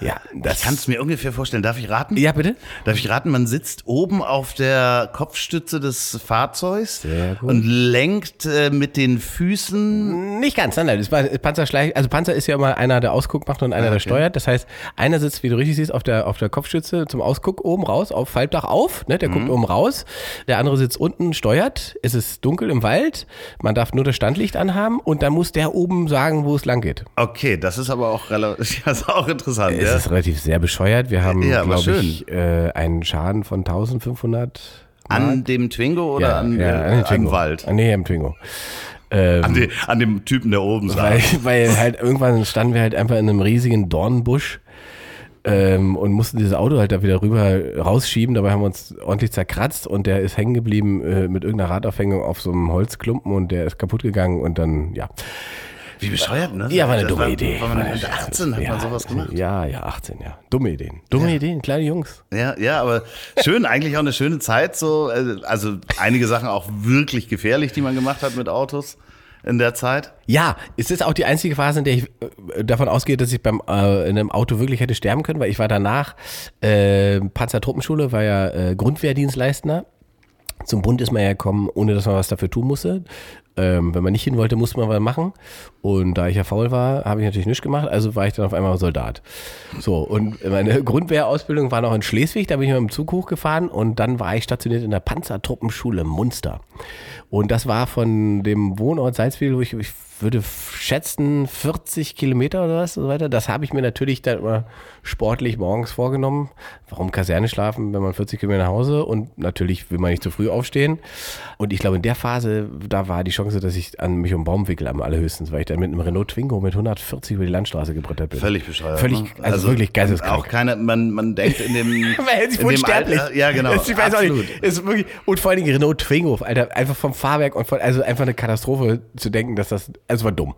Ja, das Ich kann es mir ungefähr vorstellen. Darf ich raten? Ja, bitte. Darf ich raten, man sitzt oben auf der Kopfstütze des Fahrzeugs und lenkt äh, mit den Füßen. Nicht ganz, nein, nein. Das war Panzerschleich, also Panzer ist ja immer einer, der Ausguck macht und einer, der steuert. Das heißt, einer sitzt, wie du richtig siehst, auf der, auf der Kopfstütze zum Ausguck oben raus, auf Faltdach auf, ne, der guckt oben raus. Der andere sitzt unten, steuert. Es ist dunkel im Wald. Man darf nur das Standlicht anhaben und dann muss der oben sagen, wo es lang geht. Okay, das ist aber auch relativ, das ist auch interessant. Es Ja? ist relativ sehr bescheuert. Wir haben, Ja, glaube ich, äh, einen Schaden von 1500 An dem Twingo oder an, äh, an den am Twingo. Wald? Ah, Nee, am Twingo. Ähm, An, de, an dem Typen, der oben weil, saß. weil halt irgendwann standen wir halt einfach in einem riesigen Dornbusch ähm, und mussten dieses Auto halt da wieder rüber rausschieben. Dabei haben wir uns ordentlich zerkratzt und der ist hängen geblieben äh, mit irgendeiner Radaufhängung auf so einem Holzklumpen und der ist kaputt gegangen und dann, ja. Wie bescheuert, ne? Ja, war eine Das dumme Idee. War man War eine mit 18 hat ja, man sowas gemacht. Ja, ja, 18, ja. Dumme Ideen. Dumme Ideen, kleine Jungs. Ja, ja, aber schön, eigentlich auch eine schöne Zeit so. äh, Also einige Sachen auch wirklich gefährlich, die man gemacht hat mit Autos in der Zeit. Ja, es ist auch die einzige Phase, in der ich äh, davon ausgehe, dass ich beim äh, in einem Auto wirklich hätte sterben können, weil ich war danach äh, Panzertruppenschule, war ja äh, Grundwehrdienstleistender. Zum Bund ist man ja gekommen, ohne dass man was dafür tun musste. Ähm, wenn man nicht hin wollte, musste man was machen. Und da ich ja faul war, habe ich natürlich nichts gemacht, also war ich dann auf einmal Soldat. So, und meine Grundwehrausbildung war noch in Schleswig, da bin ich mit dem Zug hochgefahren und dann war ich stationiert in der Panzertruppenschule Munster. Und das war von dem Wohnort Salzwedel, wo ich, ich würde schätzen 40 Kilometer oder was und so weiter. Das habe ich mir natürlich dann immer sportlich morgens vorgenommen. Warum Kaserne schlafen, wenn man 40 Kilometer nach Hause und natürlich will man nicht zu früh aufstehen. Und ich glaube, in der Phase, da war die Chance, dass ich an mich um Baum wickel am allerhöchstens, weil ich dann mit einem Renault Twingo mit 140 über die Landstraße gebrettert bin. Völlig bescheuert. Völlig, ne? also, wirklich geisteskrank. Auch keine, man, man denkt in dem. Man hält sich unsterblich. Alter- Ja, genau. Das, ich weiß absolut. auch nicht. Ist wirklich, und vor allen Dingen Renault Twingo, Alter, einfach vom Fahrwerk und von, also einfach eine Katastrophe zu denken, dass das, also war dumm.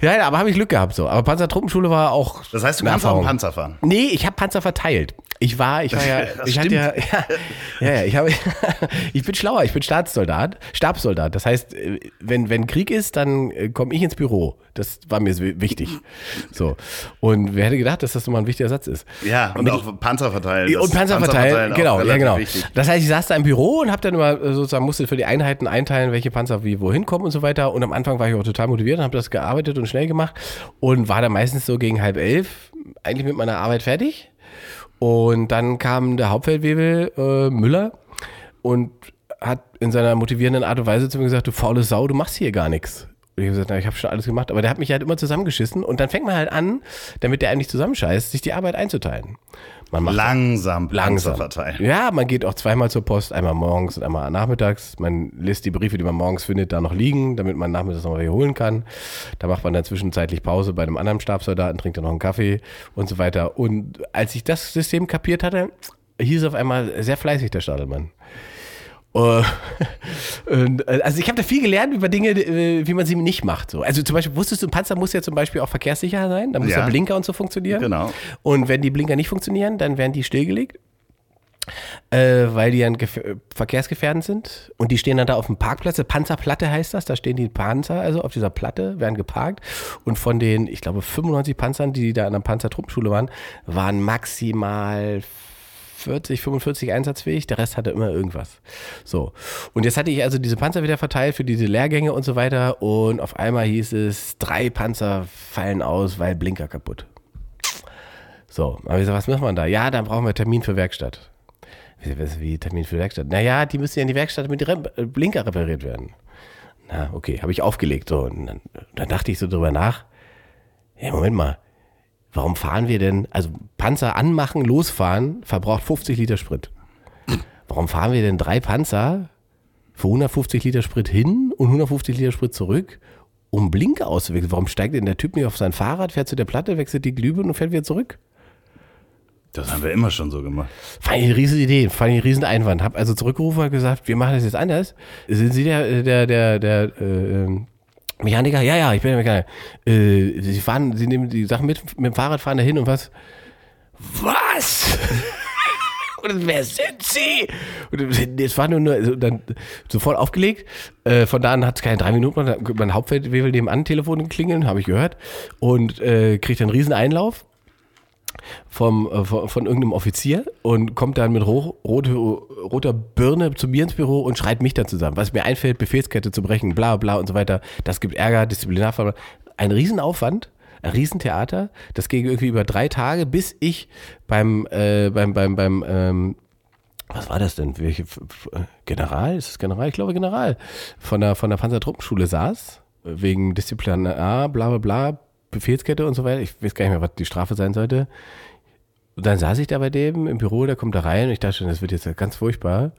Ja, ja aber habe ich Glück gehabt so. Aber Panzertruppenschule war auch. Das heißt, du kannst auch einen. Panzer fahren. Nee, ich habe Panzer verteilt. Ich war, ich war ja, Das ich hatte ja, ja, ja, ja, ich habe, ich bin schlauer, ich bin Staatssoldat, Stabssoldat. Das heißt, äh, wenn, wenn Krieg ist, dann komme ich ins Büro. Das war mir wi- wichtig. So. Und wer hätte gedacht, dass das nochmal ein wichtiger Satz ist? Ja, und auch Panzer verteilen. und Panzer verteilen, genau, ja genau. wichtig. Das heißt, ich saß da im Büro und habe dann immer äh, sozusagen musste für die Einheiten einteilen, welche Panzer wie wohin kommen und so weiter. Und am Anfang war ich auch total motiviert und habe das gearbeitet und schnell gemacht und war dann meistens so gegen halb elf eigentlich mit meiner Arbeit fertig. Und dann kam der Hauptfeldwebel äh, Müller und hat in seiner motivierenden Art und Weise zu mir gesagt, du faule Sau, du machst hier gar nichts. Und ich habe gesagt, na, ich habe schon alles gemacht, aber der hat mich halt immer zusammengeschissen und dann fängt man halt an, damit der eigentlich zusammenscheißt, sich die Arbeit einzuteilen. Man macht Langsam, langsam verteilen. Ja, man geht auch zweimal zur Post, einmal morgens und einmal nachmittags. Man lässt die Briefe, die man morgens findet, da noch liegen, damit man nachmittags noch mal holen kann. Da macht man dann zwischenzeitlich Pause bei einem anderen Stabsoldaten, trinkt dann noch einen Kaffee und so weiter. Und als ich das System kapiert hatte, hieß auf einmal sehr fleißig der Stadelmann. Äh, und, äh, also ich habe da viel gelernt über Dinge, äh, wie man sie nicht macht. So. Also zum Beispiel, wusstest du, ein Panzer muss ja zum Beispiel auch verkehrssicher sein, da muss Ja. der Blinker und so funktionieren. Genau. Und wenn die Blinker nicht funktionieren, dann werden die stillgelegt. Äh, weil die dann gef- äh, verkehrsgefährdend sind. Und die stehen dann da auf dem Parkplatz. Panzerplatte heißt das. Da stehen die Panzer, also auf dieser Platte, werden geparkt. Und von den, ich glaube, 95 Panzern, die da an der Panzertruppenschule waren, waren maximal 40, 45 einsatzfähig, der Rest hatte immer irgendwas. So. Und jetzt hatte ich also diese Panzer wieder verteilt für diese Lehrgänge und so weiter und auf einmal hieß es, drei Panzer fallen aus, weil Blinker kaputt. So, aber ich gesagt, was machen wir da? Ja, dann brauchen wir Termin für Werkstatt. Wie, Termin für Werkstatt? Naja, die müssen ja in die Werkstatt, Rem äh, Blinker repariert werden. Na, okay, habe ich aufgelegt. So, und dann, dann dachte ich so drüber nach. Ja, Moment mal. Warum fahren wir denn, also Panzer anmachen, losfahren, verbraucht 50 Liter Sprit. Warum fahren wir denn drei Panzer für 150 Liter Sprit hin und 150 Liter Sprit zurück, um Blinker auszuwechseln? Warum steigt denn der Typ nicht auf sein Fahrrad, fährt zu der Platte, wechselt die Glühbirne und fährt wieder zurück? Das haben wir immer schon so gemacht. Fand ich eine riesen Idee, fand ich einen riesen Einwand. Hab also zurückgerufen und gesagt, wir machen das jetzt anders. Sind Sie der, der, der, der äh, ähm, Mechaniker? Ja, ja, ich bin der Mechaniker. Äh, Sie fahren, Sie nehmen die Sachen mit, mit dem Fahrrad fahren da hin und was? Was? Und wer sind Sie? Und es war nur, nur also dann sofort aufgelegt. Äh, von da an hat es keine drei Minuten, mein Hauptfeldwebel nebenan Telefon klingeln, habe ich gehört. Und äh, kriegt einen riesen Einlauf vom, äh, von, von irgendeinem Offizier und kommt dann mit ro rote, roter Birne zu mir ins Büro und schreit mich dann zusammen. Was mir einfällt, Befehlskette zu brechen, bla bla und so weiter. Das gibt Ärger, Disziplinarverfahren. Ein Riesenaufwand, ein Riesentheater. Das ging irgendwie über drei Tage, bis ich beim, äh, beim, beim, beim, ähm, was war das denn? Welche, äh, General? Ist das General? Ich glaube General. Von der, von der Panzertruppenschule saß, wegen Disziplinar, bla bla bla, Befehlskette und so weiter. Ich weiß gar nicht mehr, was die Strafe sein sollte. Und dann saß ich da bei dem im Büro, der kommt da rein und ich dachte schon, das wird jetzt ganz furchtbar.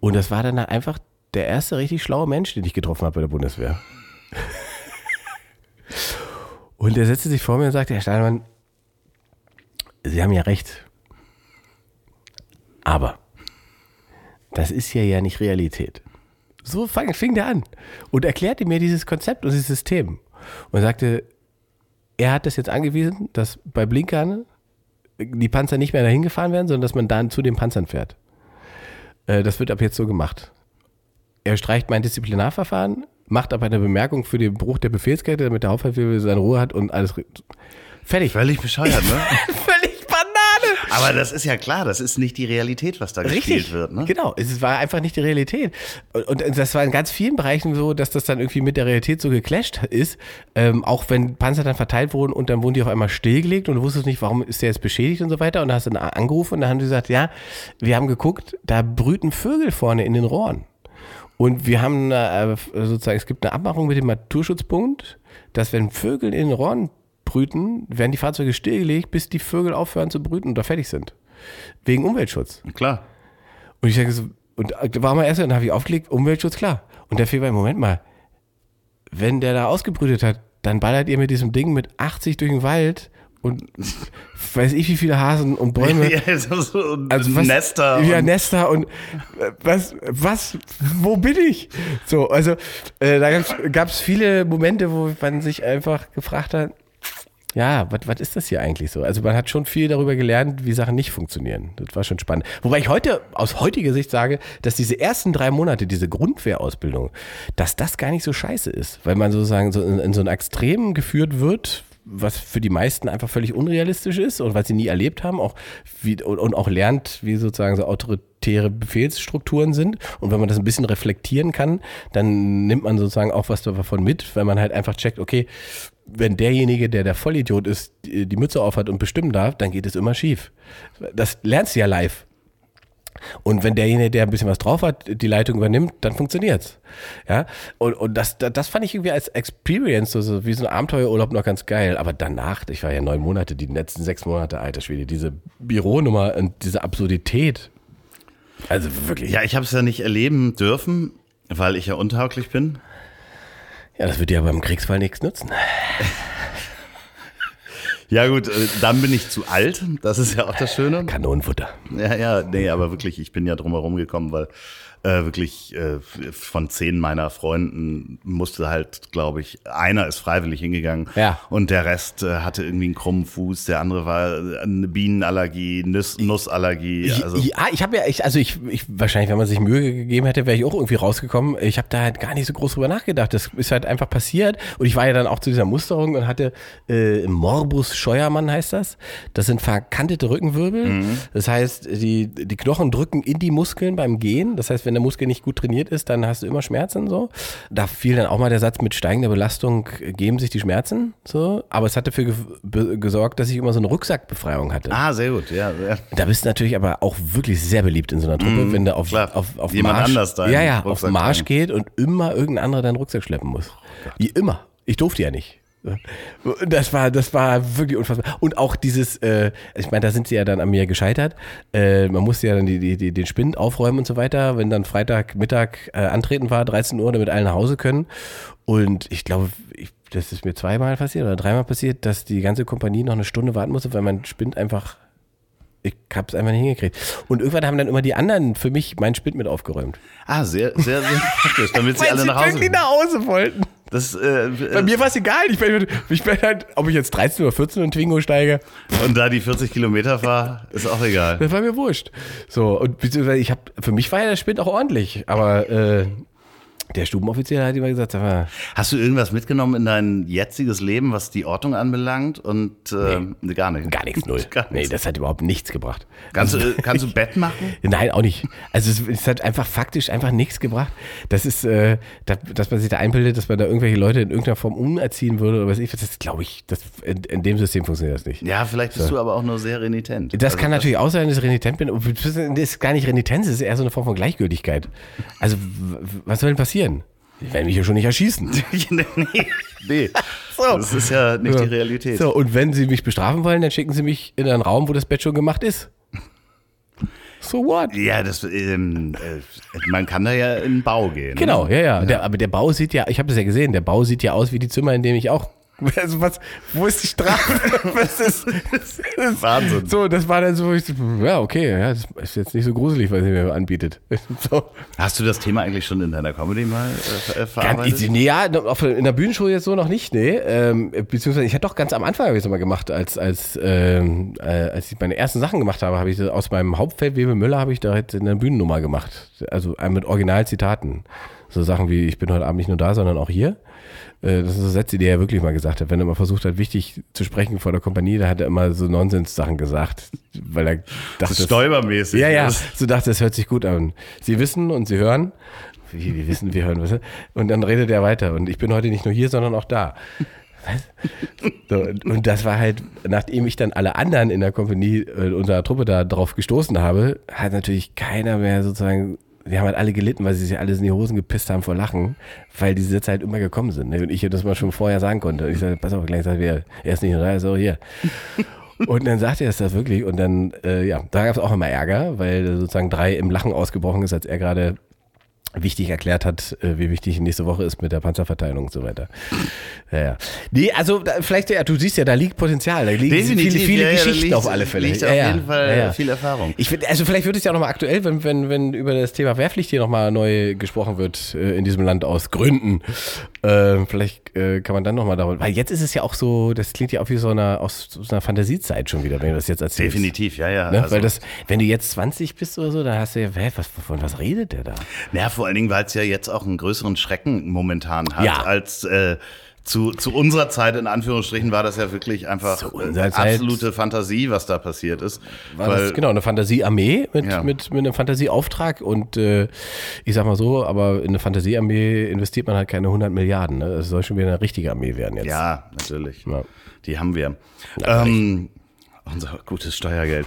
Und das war dann einfach der erste richtig schlaue Mensch, den ich getroffen habe bei der Bundeswehr. Und der setzte sich vor mir und sagte, Herr Steinmann, Sie haben ja recht. Aber das ist hier ja nicht Realität. So fang, fing der an und erklärte mir dieses Konzept und dieses System. Und sagte, er hat das jetzt angewiesen, dass bei Blinkern die Panzer nicht mehr dahin gefahren werden, sondern dass man dann zu den Panzern fährt. Äh, Das wird ab jetzt so gemacht. Er streicht mein Disziplinarverfahren, macht aber eine Bemerkung für den Bruch der Befehlskette, damit der Hauptfeldwebel seine Ruhe hat und alles. Fertig. Völlig bescheuert, ne? Aber das ist ja klar, das ist nicht die Realität, was da gespielt wird, ne? Genau, es war einfach nicht die Realität. Und, und das war in ganz vielen Bereichen so, dass das dann irgendwie mit der Realität so geclasht ist. Ähm, auch wenn Panzer dann verteilt wurden und dann wurden die auf einmal stillgelegt und du wusstest nicht, warum ist der jetzt beschädigt und so weiter. Und da hast du dann angerufen und dann haben die gesagt, ja, wir haben geguckt, da brüten Vögel vorne in den Rohren. Und wir haben äh, sozusagen, es gibt eine Abmachung mit dem Naturschutzbund, dass wenn Vögel in den Rohren brüten, werden die Fahrzeuge stillgelegt, bis die Vögel aufhören zu brüten und da fertig sind. Wegen Umweltschutz. Klar. Und ich sage so, und da war mal erst, dann habe ich aufgelegt, Umweltschutz, klar. Und der Fehler, Moment mal, wenn der da ausgebrütet hat, dann ballert ihr mit diesem Ding mit 80 durch den Wald und weiß ich wie viele Hasen und Bäume. Ja, so, so Also was, Nester. Ja, Nester und äh, was, was, wo bin ich? So, also äh, da gab es viele Momente, wo man sich einfach gefragt hat, ja, was ist das hier eigentlich so? Also man hat schon viel darüber gelernt, wie Sachen nicht funktionieren. Das war schon spannend. Wobei ich heute aus heutiger Sicht sage, dass diese ersten drei Monate, diese Grundwehrausbildung, dass das gar nicht so scheiße ist, weil man sozusagen so in, in so ein Extrem geführt wird, was für die meisten einfach völlig unrealistisch ist und was sie nie erlebt haben, auch wie, und auch lernt, wie sozusagen so autoritäre Befehlsstrukturen sind. Und wenn man das ein bisschen reflektieren kann, dann nimmt man sozusagen auch was davon mit, weil man halt einfach checkt, okay, wenn derjenige, der der Vollidiot ist, die Mütze aufhat und bestimmen darf, dann geht es immer schief. Das lernst du ja live. Und wenn derjenige, der ein bisschen was drauf hat, die Leitung übernimmt, dann funktioniert's. Ja. Und, und das, das fand ich irgendwie als Experience, so, so wie so ein Abenteuerurlaub noch ganz geil. Aber danach, ich war ja neun Monate, die letzten sechs Monate, alter Schwede, diese Büronummer und diese Absurdität. Also wirklich. Ja, ich habe es ja nicht erleben dürfen, weil ich ja untauglich bin. Ja, das wird dir aber im Kriegsfall nichts nutzen. Ja gut, äh, dann bin ich zu alt. Das ist ja auch das Schöne. Kanonenfutter. Ja, ja, nee, aber wirklich, ich bin ja drumherum gekommen, weil äh, wirklich äh, von zehn meiner Freunden musste halt, glaube ich, einer ist freiwillig hingegangen Ja. und der Rest äh, hatte irgendwie einen krummen Fuß, der andere war äh, eine Bienenallergie, Nuss, Nussallergie. Also, ja, ich habe ja, ich, also ich, ich, wahrscheinlich, wenn man sich Mühe gegeben hätte, wäre ich auch irgendwie rausgekommen. Ich habe da halt gar nicht so groß drüber nachgedacht. Das ist halt einfach passiert. Und ich war ja dann auch zu dieser Musterung und hatte äh, Morbus Scheuermann heißt das. Das sind verkantete Rückenwirbel. Das heißt, die, die Knochen drücken in die Muskeln beim Gehen. Das heißt, wenn der Muskel nicht gut trainiert ist, dann hast du immer Schmerzen so. Da fiel dann auch mal der Satz, mit steigender Belastung geben sich die Schmerzen. So. Aber es hat dafür ge gesorgt, dass ich immer so eine Rucksackbefreiung hatte. ah, sehr gut, ja. ja. Da bist du natürlich aber auch wirklich sehr beliebt in so einer Truppe, wenn du auf, klar. auf, auf Jemand Marsch, anders ja, ja, auf Marsch geht und immer irgendein anderer deinen Rucksack schleppen muss. Wie immer. Ich durfte ja nicht. Das war, das war wirklich unfassbar. Und auch dieses, äh, ich meine, da sind sie ja dann an mir gescheitert. Äh, man musste ja dann die, die, die, den Spind aufräumen und so weiter. Wenn dann Freitag Mittag äh, antreten war, 13 Uhr, damit alle nach Hause können. Und ich glaube, ich, das ist mir zweimal passiert oder dreimal passiert, dass die ganze Kompanie noch eine Stunde warten musste, weil mein Spind einfach ich hab's einfach nicht hingekriegt. Und irgendwann haben dann immer die anderen für mich meinen Spind mit aufgeräumt. Ah, sehr, sehr, sehr praktisch, damit sie alle nach Hause nach Hause wollten. Das, äh, Bei mir war es egal. Ich bin, ich bin halt, ob ich jetzt 13 oder 14 in Twingo steige, und da die 40 Kilometer fahre, ist auch egal. das war mir wurscht. So, und ich habe, für mich war ja der Spind auch ordentlich, aber äh, der Stubenoffizier hat immer gesagt, sag mal, Hast du irgendwas mitgenommen in dein jetziges Leben, was die Ordnung anbelangt? Und äh, gar nicht. gar nichts, null. Gar Nee, nichts. das hat überhaupt nichts gebracht. Kannst, du, äh, kannst du Bett machen? Nein, auch nicht. Also es, es hat einfach faktisch einfach nichts gebracht. Das ist, äh, dass, dass man sich da einbildet, dass man da irgendwelche Leute in irgendeiner Form umerziehen würde oder was ich, das glaube ich, das, in, in dem System funktioniert das nicht. Ja, vielleicht bist du aber auch nur sehr renitent. Das Also kann natürlich auch sein, dass ich renitent bin. Das ist gar nicht Renitenz, das ist eher so eine Form von Gleichgültigkeit. Also, was soll denn passieren? Die werden mich ja schon nicht erschießen. nee, nee. So. Das ist ja nicht Ja. die Realität. So, und wenn sie mich bestrafen wollen, dann schicken sie mich in einen Raum, wo das Bett schon gemacht ist. So what? Ja, das, ähm, äh, man kann da ja in den Bau gehen. Genau, Ne? ja, ja. Der, aber der Bau sieht ja, ich habe das ja gesehen, der Bau sieht ja aus wie die Zimmer, in denen ich auch. Also was, wo ist die Strafe? was ist, das ist Wahnsinn. So, das war dann so, ich, so, ja, okay, ja, das ist jetzt nicht so gruselig, was sie mir anbietet. So. Hast du das Thema eigentlich schon in deiner Comedy mal äh, äh, Ganz, verarbeitet? nee, ja, in der Bühnenshow jetzt so noch nicht, nee. Ähm, beziehungsweise ich hatte doch ganz am Anfang habe ich das mal gemacht, als als ähm, äh, als ich meine ersten Sachen gemacht habe, habe ich das aus meinem Hauptfeld Webe Müller habe ich da jetzt eine Bühnennummer gemacht, also äh, mit Originalzitaten, so Sachen wie ich bin heute Abend nicht nur da, sondern auch hier. Äh, Das sind so Sätze, die er wirklich mal gesagt hat. Wenn er mal versucht hat, wichtig zu sprechen vor der Kompanie, da hat er immer so Nonsens-Sachen gesagt, weil er dachte, so stolpermäßig. ja, ja. Das- So dachte, das hört sich gut an. Sie wissen und sie hören. Wie, wir wissen, wir hören, was? Und dann redet er weiter. Und ich bin heute nicht nur hier, sondern auch da. So, und, und das war halt, nachdem ich dann alle anderen in der Kompanie, äh, unserer Truppe da drauf gestoßen habe, hat natürlich keiner mehr sozusagen, die haben halt alle gelitten, weil sie sich alles in die Hosen gepisst haben vor Lachen, weil diese Sätze halt immer gekommen sind. ne? Und ich das mal schon vorher sagen konnte. Und ich sagte, pass auf, gleich sagt er, er ist nicht da, er ist auch hier. Und dann sagte er es das wirklich. Und dann, äh, ja, da gab es auch immer Ärger, weil sozusagen drei im Lachen ausgebrochen ist, als er gerade wichtig erklärt hat, äh, wie wichtig nächste Woche ist mit der Panzerverteilung und so weiter. Ja, ja. Nee, also da, vielleicht, ja, du siehst ja, da liegt Potenzial, da liegen Definitiv, viele, viele ja, Geschichten liegt- auf alle Fälle. liegt ja, auf ja. jeden Fall viel Erfahrung. Ich also vielleicht wird es ja nochmal aktuell, wenn, wenn, wenn über das Thema Wehrpflicht hier nochmal neu gesprochen wird äh, in diesem Land aus Gründen. Äh, vielleicht äh, kann man dann nochmal darüber, weil jetzt ist es ja auch so, das klingt ja auch wie so eine, aus so einer Fantasiezeit schon wieder, wenn du das jetzt erzählst. Definitiv, ja, ja. Ne? Also- weil das, wenn du jetzt 20 bist oder so, dann hast du ja, hä, was, von was redet der da? Ja, vor allen Dingen, weil es ja jetzt auch einen größeren Schrecken momentan hat, Ja. als äh, zu, zu unserer Zeit, in Anführungsstrichen, war das ja wirklich einfach äh, absolute Fantasie, was da passiert ist. War weil, das, genau, eine Fantasiearmee mit, Ja. mit, mit einem Fantasieauftrag und äh, ich sag mal so, aber in eine Fantasiearmee investiert man halt keine 100 Milliarden. Ne? Es soll schon wieder eine richtige Armee werden jetzt. Ja, natürlich. Ja. Die haben wir. Ähm, unser gutes Steuergeld.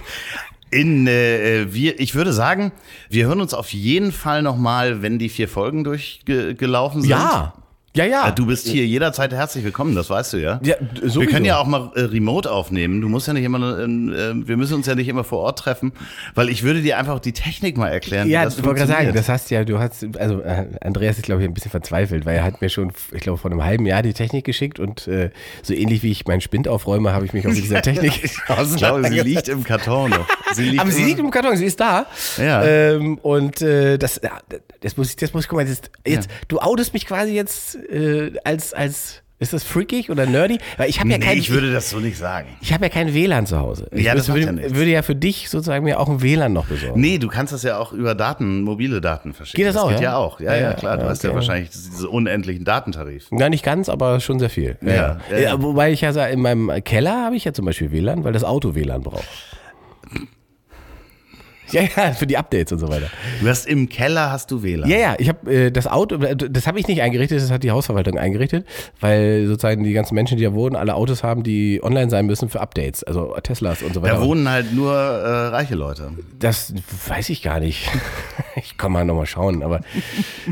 In, äh, wir, ich würde sagen, wir hören uns auf jeden Fall nochmal, wenn die vier Folgen durchgelaufen sind. Ja. Ja, ja. Ja, Du bist hier jederzeit herzlich willkommen, das weißt du ja. Ja, sowieso. wir können ja auch mal äh, remote aufnehmen. Du musst ja nicht immer, äh, äh, wir müssen uns ja nicht immer vor Ort treffen, weil ich würde dir einfach die Technik mal erklären. Ja, das ich wollte gerade sagen, das hast ja, du hast, also äh, Andreas ist, glaube ich, ein bisschen verzweifelt, weil er hat mir schon, ich glaube, vor einem halben Jahr die Technik geschickt und äh, so ähnlich wie ich meinen Spind aufräume, habe ich mich auch mit dieser Technik ich glaube, sie liegt im Karton noch. Sie liegt Aber sie liegt im Karton, sie ist da. Ja. Ähm, und äh, das, ja, das muss ich, das muss ich, guck mal, das, jetzt, du outest mich quasi jetzt äh, als, als, ist das freakig oder nerdy? Weil ich habe ja nee, kein, ich würde das so nicht sagen. ich habe ja kein WLAN zu Hause. Ich Ja, das würde, ja nichts. würde ja für dich sozusagen mir auch ein WLAN noch besorgen. Nee, du kannst das ja auch über Daten, mobile Daten verschicken. Geht das auch, geht ja? ja auch. Ja, Ja, ja, ja, klar. Du ja, hast ja okay. wahrscheinlich diese unendlichen Datentarif. Ja, nicht ganz, aber schon sehr viel. Ja, ja, ja. Wobei ich ja sage, in meinem Keller habe ich ja zum Beispiel WLAN, weil das Auto WLAN braucht. Ja, ja, für die Updates und so weiter. Du hast im Keller hast du WLAN. Ja, ja, ich habe äh, das Auto, das habe ich nicht eingerichtet, das hat die Hausverwaltung eingerichtet, weil sozusagen die ganzen Menschen, die da wohnen, alle Autos haben, die online sein müssen für Updates, also Teslas und so weiter. Da wohnen halt nur äh, reiche Leute. Das weiß ich gar nicht. Ich kann mal nochmal schauen, aber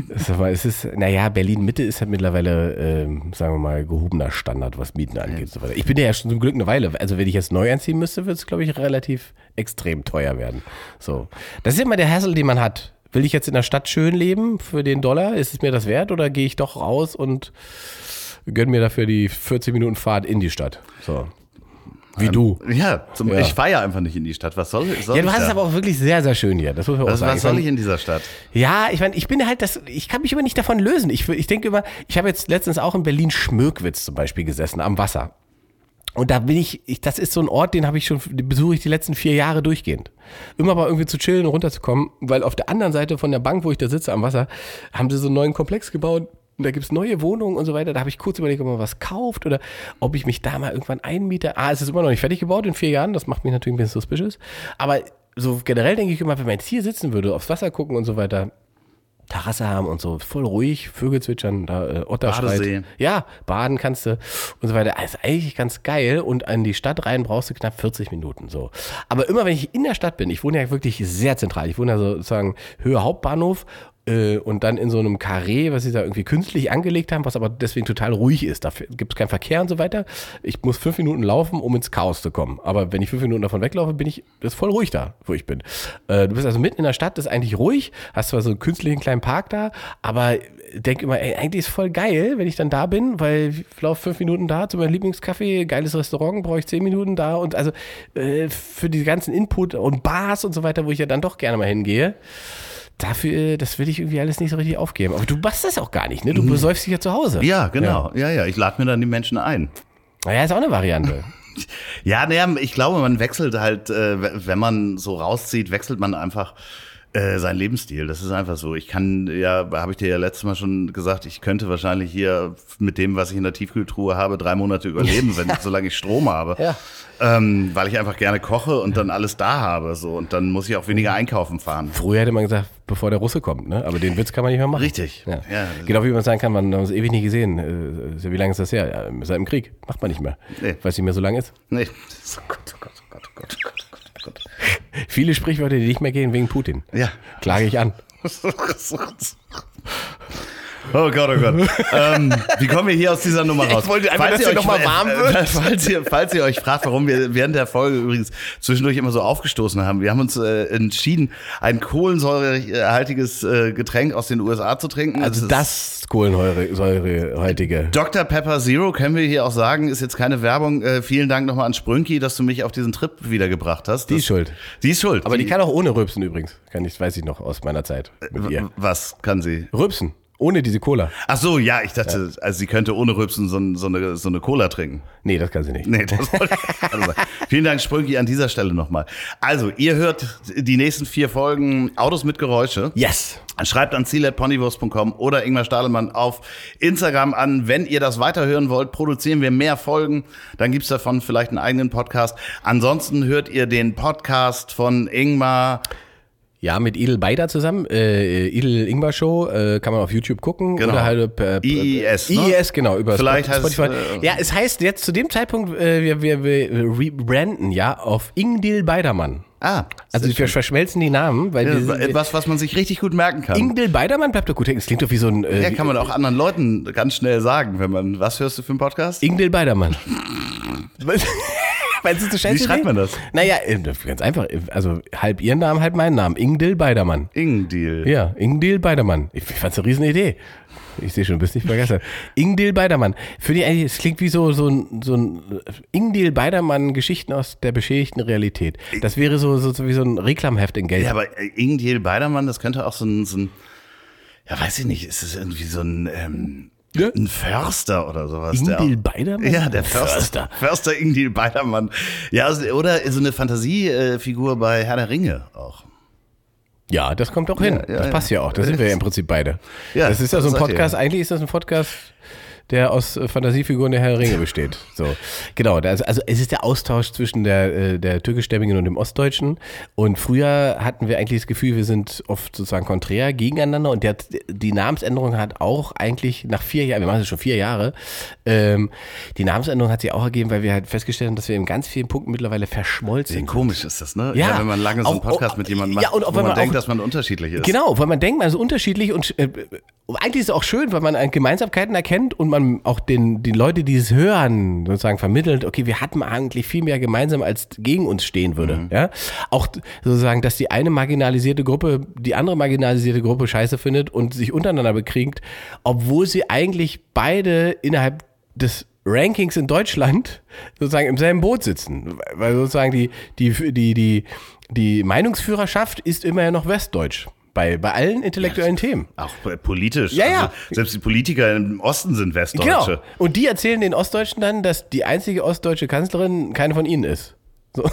es ist, naja, Berlin-Mitte ist halt mittlerweile, ähm, sagen wir mal, gehobener Standard, was Mieten angeht und so weiter. Ich bin ja schon zum Glück eine Weile. Also wenn ich jetzt neu einziehen müsste, wird es, glaube ich, relativ extrem teuer werden. So. Das ist immer der Hassel, den man hat. Will ich jetzt in der Stadt schön leben für den Dollar? Ist es mir das wert oder gehe ich doch raus und gönn mir dafür die 40 Minuten Fahrt in die Stadt? So. Wie du. Ja, zum, Ja. ich fahre ja einfach nicht in die Stadt. Was soll, soll Ja, du hast es aber auch wirklich sehr, sehr schön hier. Das muss man auch was, sagen. was soll ich in dieser Stadt? Ja, ich meine, ich bin halt das, ich kann mich immer nicht davon lösen. Ich, ich denke immer, ich habe jetzt letztens auch in Berlin Schmöckwitz zum Beispiel gesessen, am Wasser. Und da bin ich, ich das ist so ein Ort, den habe ich schon, besuche ich die letzten vier Jahre durchgehend. Immer mal irgendwie zu chillen und runterzukommen, weil auf der anderen Seite von der Bank, wo ich da sitze am Wasser, haben sie so einen neuen Komplex gebaut. Und da gibt's neue Wohnungen und so weiter. Da habe ich kurz überlegt, ob man was kauft oder ob ich mich da mal irgendwann einmiete. Ah, es ist immer noch nicht fertig gebaut in vier Jahren. Das macht mich natürlich ein bisschen suspicious. Aber so generell denke ich immer, wenn man jetzt hier sitzen würde, aufs Wasser gucken und so weiter, Terrasse haben und so, voll ruhig, Vögel zwitschern, da äh, Otter Badesee. schreit. Ja, baden kannst du und so weiter. Also eigentlich ganz geil und an die Stadt rein brauchst du knapp 40 Minuten so. Aber immer wenn ich in der Stadt bin, ich wohne ja wirklich sehr zentral, ich wohne ja sozusagen Höhe Hauptbahnhof äh, und dann in so einem Karree, was sie da irgendwie künstlich angelegt haben, was aber deswegen total ruhig ist. Da gibt es keinen Verkehr und so weiter. Ich muss fünf Minuten laufen, um ins Chaos zu kommen. Aber wenn ich fünf Minuten davon weglaufe, bin ich, ist voll ruhig da, wo ich bin. Äh, du bist also mitten in der Stadt, ist eigentlich ruhig, hast zwar so einen künstlichen kleinen Park da, aber denk immer, ey, eigentlich ist voll geil, wenn ich dann da bin, weil ich laufe fünf Minuten da zu meinem Lieblingscafé, geiles Restaurant, brauche ich zehn Minuten da und also äh, für die ganzen Input und Bars und so weiter, wo ich ja dann doch gerne mal hingehe. Dafür, äh, das will ich irgendwie alles nicht so richtig aufgeben. Aber du machst das auch gar nicht, ne? Du besäufst dich ja zu Hause. Ja, genau. Ja, ja. Ich lade mir dann die Menschen ein. Naja, ist auch eine Variante. Ja, naja, ich glaube, man wechselt halt, äh, wenn man so rauszieht, wechselt man einfach äh, seinen Lebensstil. Das ist einfach so. Ich kann, ja, habe ich dir ja letztes Mal schon gesagt, ich könnte wahrscheinlich hier mit dem, was ich in der Tiefkühltruhe habe, drei Monate überleben, wenn, solange ich Strom habe. Ja. Ähm, weil ich einfach gerne koche und dann alles da habe. So. Und dann muss ich auch weniger einkaufen fahren. Früher hätte man gesagt, bevor der Russe kommt, ne? Aber den Witz kann man nicht mehr machen. Richtig. Ja. Ja. Genau wie man sagen kann, man hat uns ewig nicht gesehen. Äh, Wie lange ist das her? Ja, seit dem Krieg. Macht man nicht mehr. Nee. Weil es nicht mehr so lang ist. Nee. Oh Gott, oh Gott, oh Gott, oh Gott, oh Gott, oh Gott. Viele Sprichwörter, die nicht mehr gehen wegen Putin. Ja. Klage ich an. Oh Gott, oh Gott. ähm, wie kommen wir hier aus dieser Nummer raus? Ich wollte einfach, dass ihr ihr noch mal warm äh, wird. Falls ihr, falls ihr euch fragt, warum wir während der Folge übrigens zwischendurch immer so aufgestoßen haben. Wir haben uns äh, entschieden, ein kohlensäurehaltiges äh, Getränk aus den USA zu trinken. Also ist das Kohlensäurehäutige. Dr. Pepper Zero können wir hier auch sagen, ist jetzt keine Werbung. Äh, vielen Dank nochmal an Sprünki, dass du mich auf diesen Trip wiedergebracht hast. Die Das- ist schuld. Die ist schuld. Aber die kann auch ohne Rübsen übrigens. Kann ich, weiß ich noch aus meiner Zeit mit ihr. Was kann sie? Rübsen. Ohne diese Cola. Ach so, ja, ich dachte, also sie könnte ohne Rübsen so, so, eine, so eine Cola trinken. Nee, das kann sie nicht. Nee, das wollte ich sagen. Vielen Dank, Sprünki, an dieser Stelle nochmal. Also, ihr hört die nächsten vier Folgen Autos mit Geräusche. Yes. Schreibt an ziel.ponywurst.com oder Ingmar Stadelmann auf Instagram an. Wenn ihr das weiterhören wollt, produzieren wir mehr Folgen. Dann gibt's davon vielleicht einen eigenen Podcast. Ansonsten hört ihr den Podcast von Ingmar. Ja, mit Idel Beider zusammen. Äh, Idel Ingbar Show äh, kann man auf YouTube gucken. Genau. Oder halt per, per, IIS, ne? IIS, genau. Über Vielleicht heißt es, Spotify. äh, ja, es heißt jetzt zu dem Zeitpunkt, äh, wir, wir, wir rebranden ja auf Ingdil Beidermann. Ah, Also wir verschmelzen die Namen, weil wir sind, etwas, was man sich richtig gut merken kann. Ingdil Beidermann bleibt doch gut hängen. Das klingt doch wie so ein äh, ja, kann man auch anderen Leuten ganz schnell sagen, wenn man. Was hörst du für einen Podcast? Ingdil Beidermann. Meinst du, eine Wie schreibt man das? Naja, äh, ganz einfach. Also halb ihren Namen, halb meinen Namen. Ingdil Beidermann. Ingdeal. Ja, Ingdil Beidermann. Ich, ich fand's eine riesen Idee. Ich sehe schon, du bist nicht begeistert. Ingdil Beidermann. Für die, eigentlich- es klingt wie so, so ein, so ein Ingdil Beidermann Geschichten aus der beschädigten Realität. Das wäre so, so, so wie so ein Reklamheft in Geld. Ja, aber äh, Ingdeal Beidermann, das könnte auch so ein, so ein. Ja, weiß ich nicht, ist es irgendwie so ein. Ähm, Ja. ein Förster oder sowas. Ingdil der, Beidermann? Ja, der Förster. Förster Ingdil Beidermann. Ja, also- oder so eine Fantasiefigur bei Herr der Ringe auch. Ja, das kommt auch hin. Ja, ja, das passt ja auch. Da sind wir ja im Prinzip beide. Ja, das ist ja so ein. Podcast. Eigentlich ist das ein Podcast, der aus äh, Fantasiefiguren der Herr Ringe besteht. So, genau. das- Also es ist der Austausch zwischen der, äh, der türkischstämmigen und dem Ostdeutschen. Und früher hatten wir eigentlich das Gefühl, wir sind oft sozusagen konträr gegeneinander. Und der, die Namensänderung hat auch eigentlich nach vier Jahren, wir machen das schon vier Jahre, ähm, die Namensänderung hat sich auch ergeben, weil wir halt festgestellt haben, dass wir in ganz vielen Punkten mittlerweile verschmolzen sind. Komisch ist das, ne? Ja. wenn man lange so einen Podcast auch- mit jemandem ja, macht, und auch wo man, man denkt, auch- dass man unterschiedlich ist. Genau, weil man denkt, man ist unterschiedlich und äh, eigentlich ist es auch schön, weil man an Gemeinsamkeiten erkennt und man auch den, die Leute, die es hören, sozusagen vermittelt, okay, wir hatten eigentlich viel mehr gemeinsam, als gegen uns stehen würde. Mhm. Ja? Auch sozusagen, dass die eine marginalisierte Gruppe die andere marginalisierte Gruppe scheiße findet und sich untereinander bekriegt, obwohl sie eigentlich beide innerhalb des Rankings in Deutschland sozusagen im selben Boot sitzen. Weil sozusagen die, die, die, die, die Meinungsführerschaft ist immerhin noch westdeutsch. Bei, bei allen intellektuellen Themen. Auch politisch. Ja, ja. Also, selbst die Politiker im Osten sind Genau. Westdeutsche. Und die erzählen den Ostdeutschen dann, dass die einzige ostdeutsche Kanzlerin keine von ihnen ist.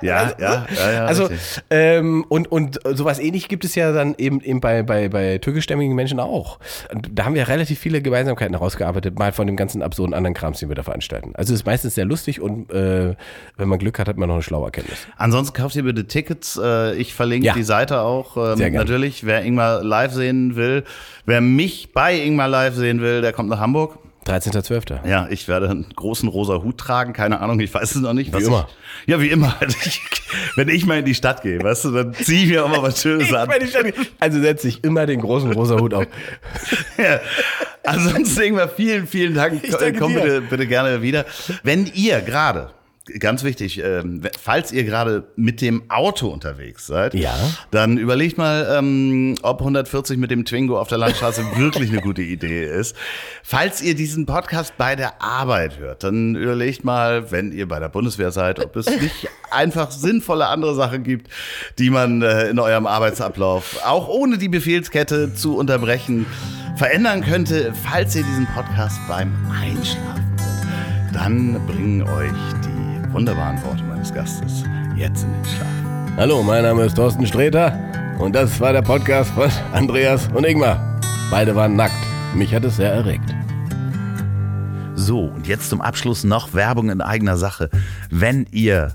Ja, ja, ja, ja. Also, ähm, und, und sowas ähnlich gibt es ja dann eben, eben bei, bei, bei türkischstämmigen Menschen auch. Und da haben wir relativ viele Gemeinsamkeiten herausgearbeitet, mal von dem ganzen absurden anderen Krams, den wir da veranstalten. Also es ist meistens sehr lustig und äh, wenn man Glück hat, hat man noch eine schlaue Erkenntnis. Ansonsten kauft ihr bitte Tickets. Äh, Ich verlinke Ja. die Seite auch. Ähm, Sehr gerne. Natürlich, wer Ingmar live sehen will, wer mich bei Ingmar live sehen will, der kommt nach Hamburg. 13.12. Ja, ich werde einen großen rosa Hut tragen, keine Ahnung, ich weiß es noch nicht. was immer. Ich, ja, wie immer. Ich, wenn ich mal in die Stadt gehe, weißt du, dann ziehe ich mir auch mal was Schönes an. Also setze ich immer den großen rosa Hut auf. Ja. Ansonsten Ingmar, vielen, vielen Dank. Komm bitte, bitte gerne wieder. Wenn ihr gerade, ganz wichtig, ähm, falls ihr gerade mit dem Auto unterwegs seid, Ja. dann überlegt mal, ähm, ob 140 mit dem Twingo auf der Landstraße wirklich eine gute Idee ist. Falls ihr diesen Podcast bei der Arbeit hört, dann überlegt mal, wenn ihr bei der Bundeswehr seid, ob es nicht einfach sinnvolle andere Sachen gibt, die man äh, in eurem Arbeitsablauf auch ohne die Befehlskette zu unterbrechen verändern könnte, falls ihr diesen Podcast beim Einschlafen hört. Dann bringen euch die wunderbaren Worte meines Gastes jetzt in den Schlaf. Hallo, mein Name ist Thorsten Sträter und das war der Podcast von Andreas und Ingmar. Beide waren nackt. Mich hat es sehr erregt. So, und jetzt zum Abschluss noch Werbung in eigener Sache. Wenn ihr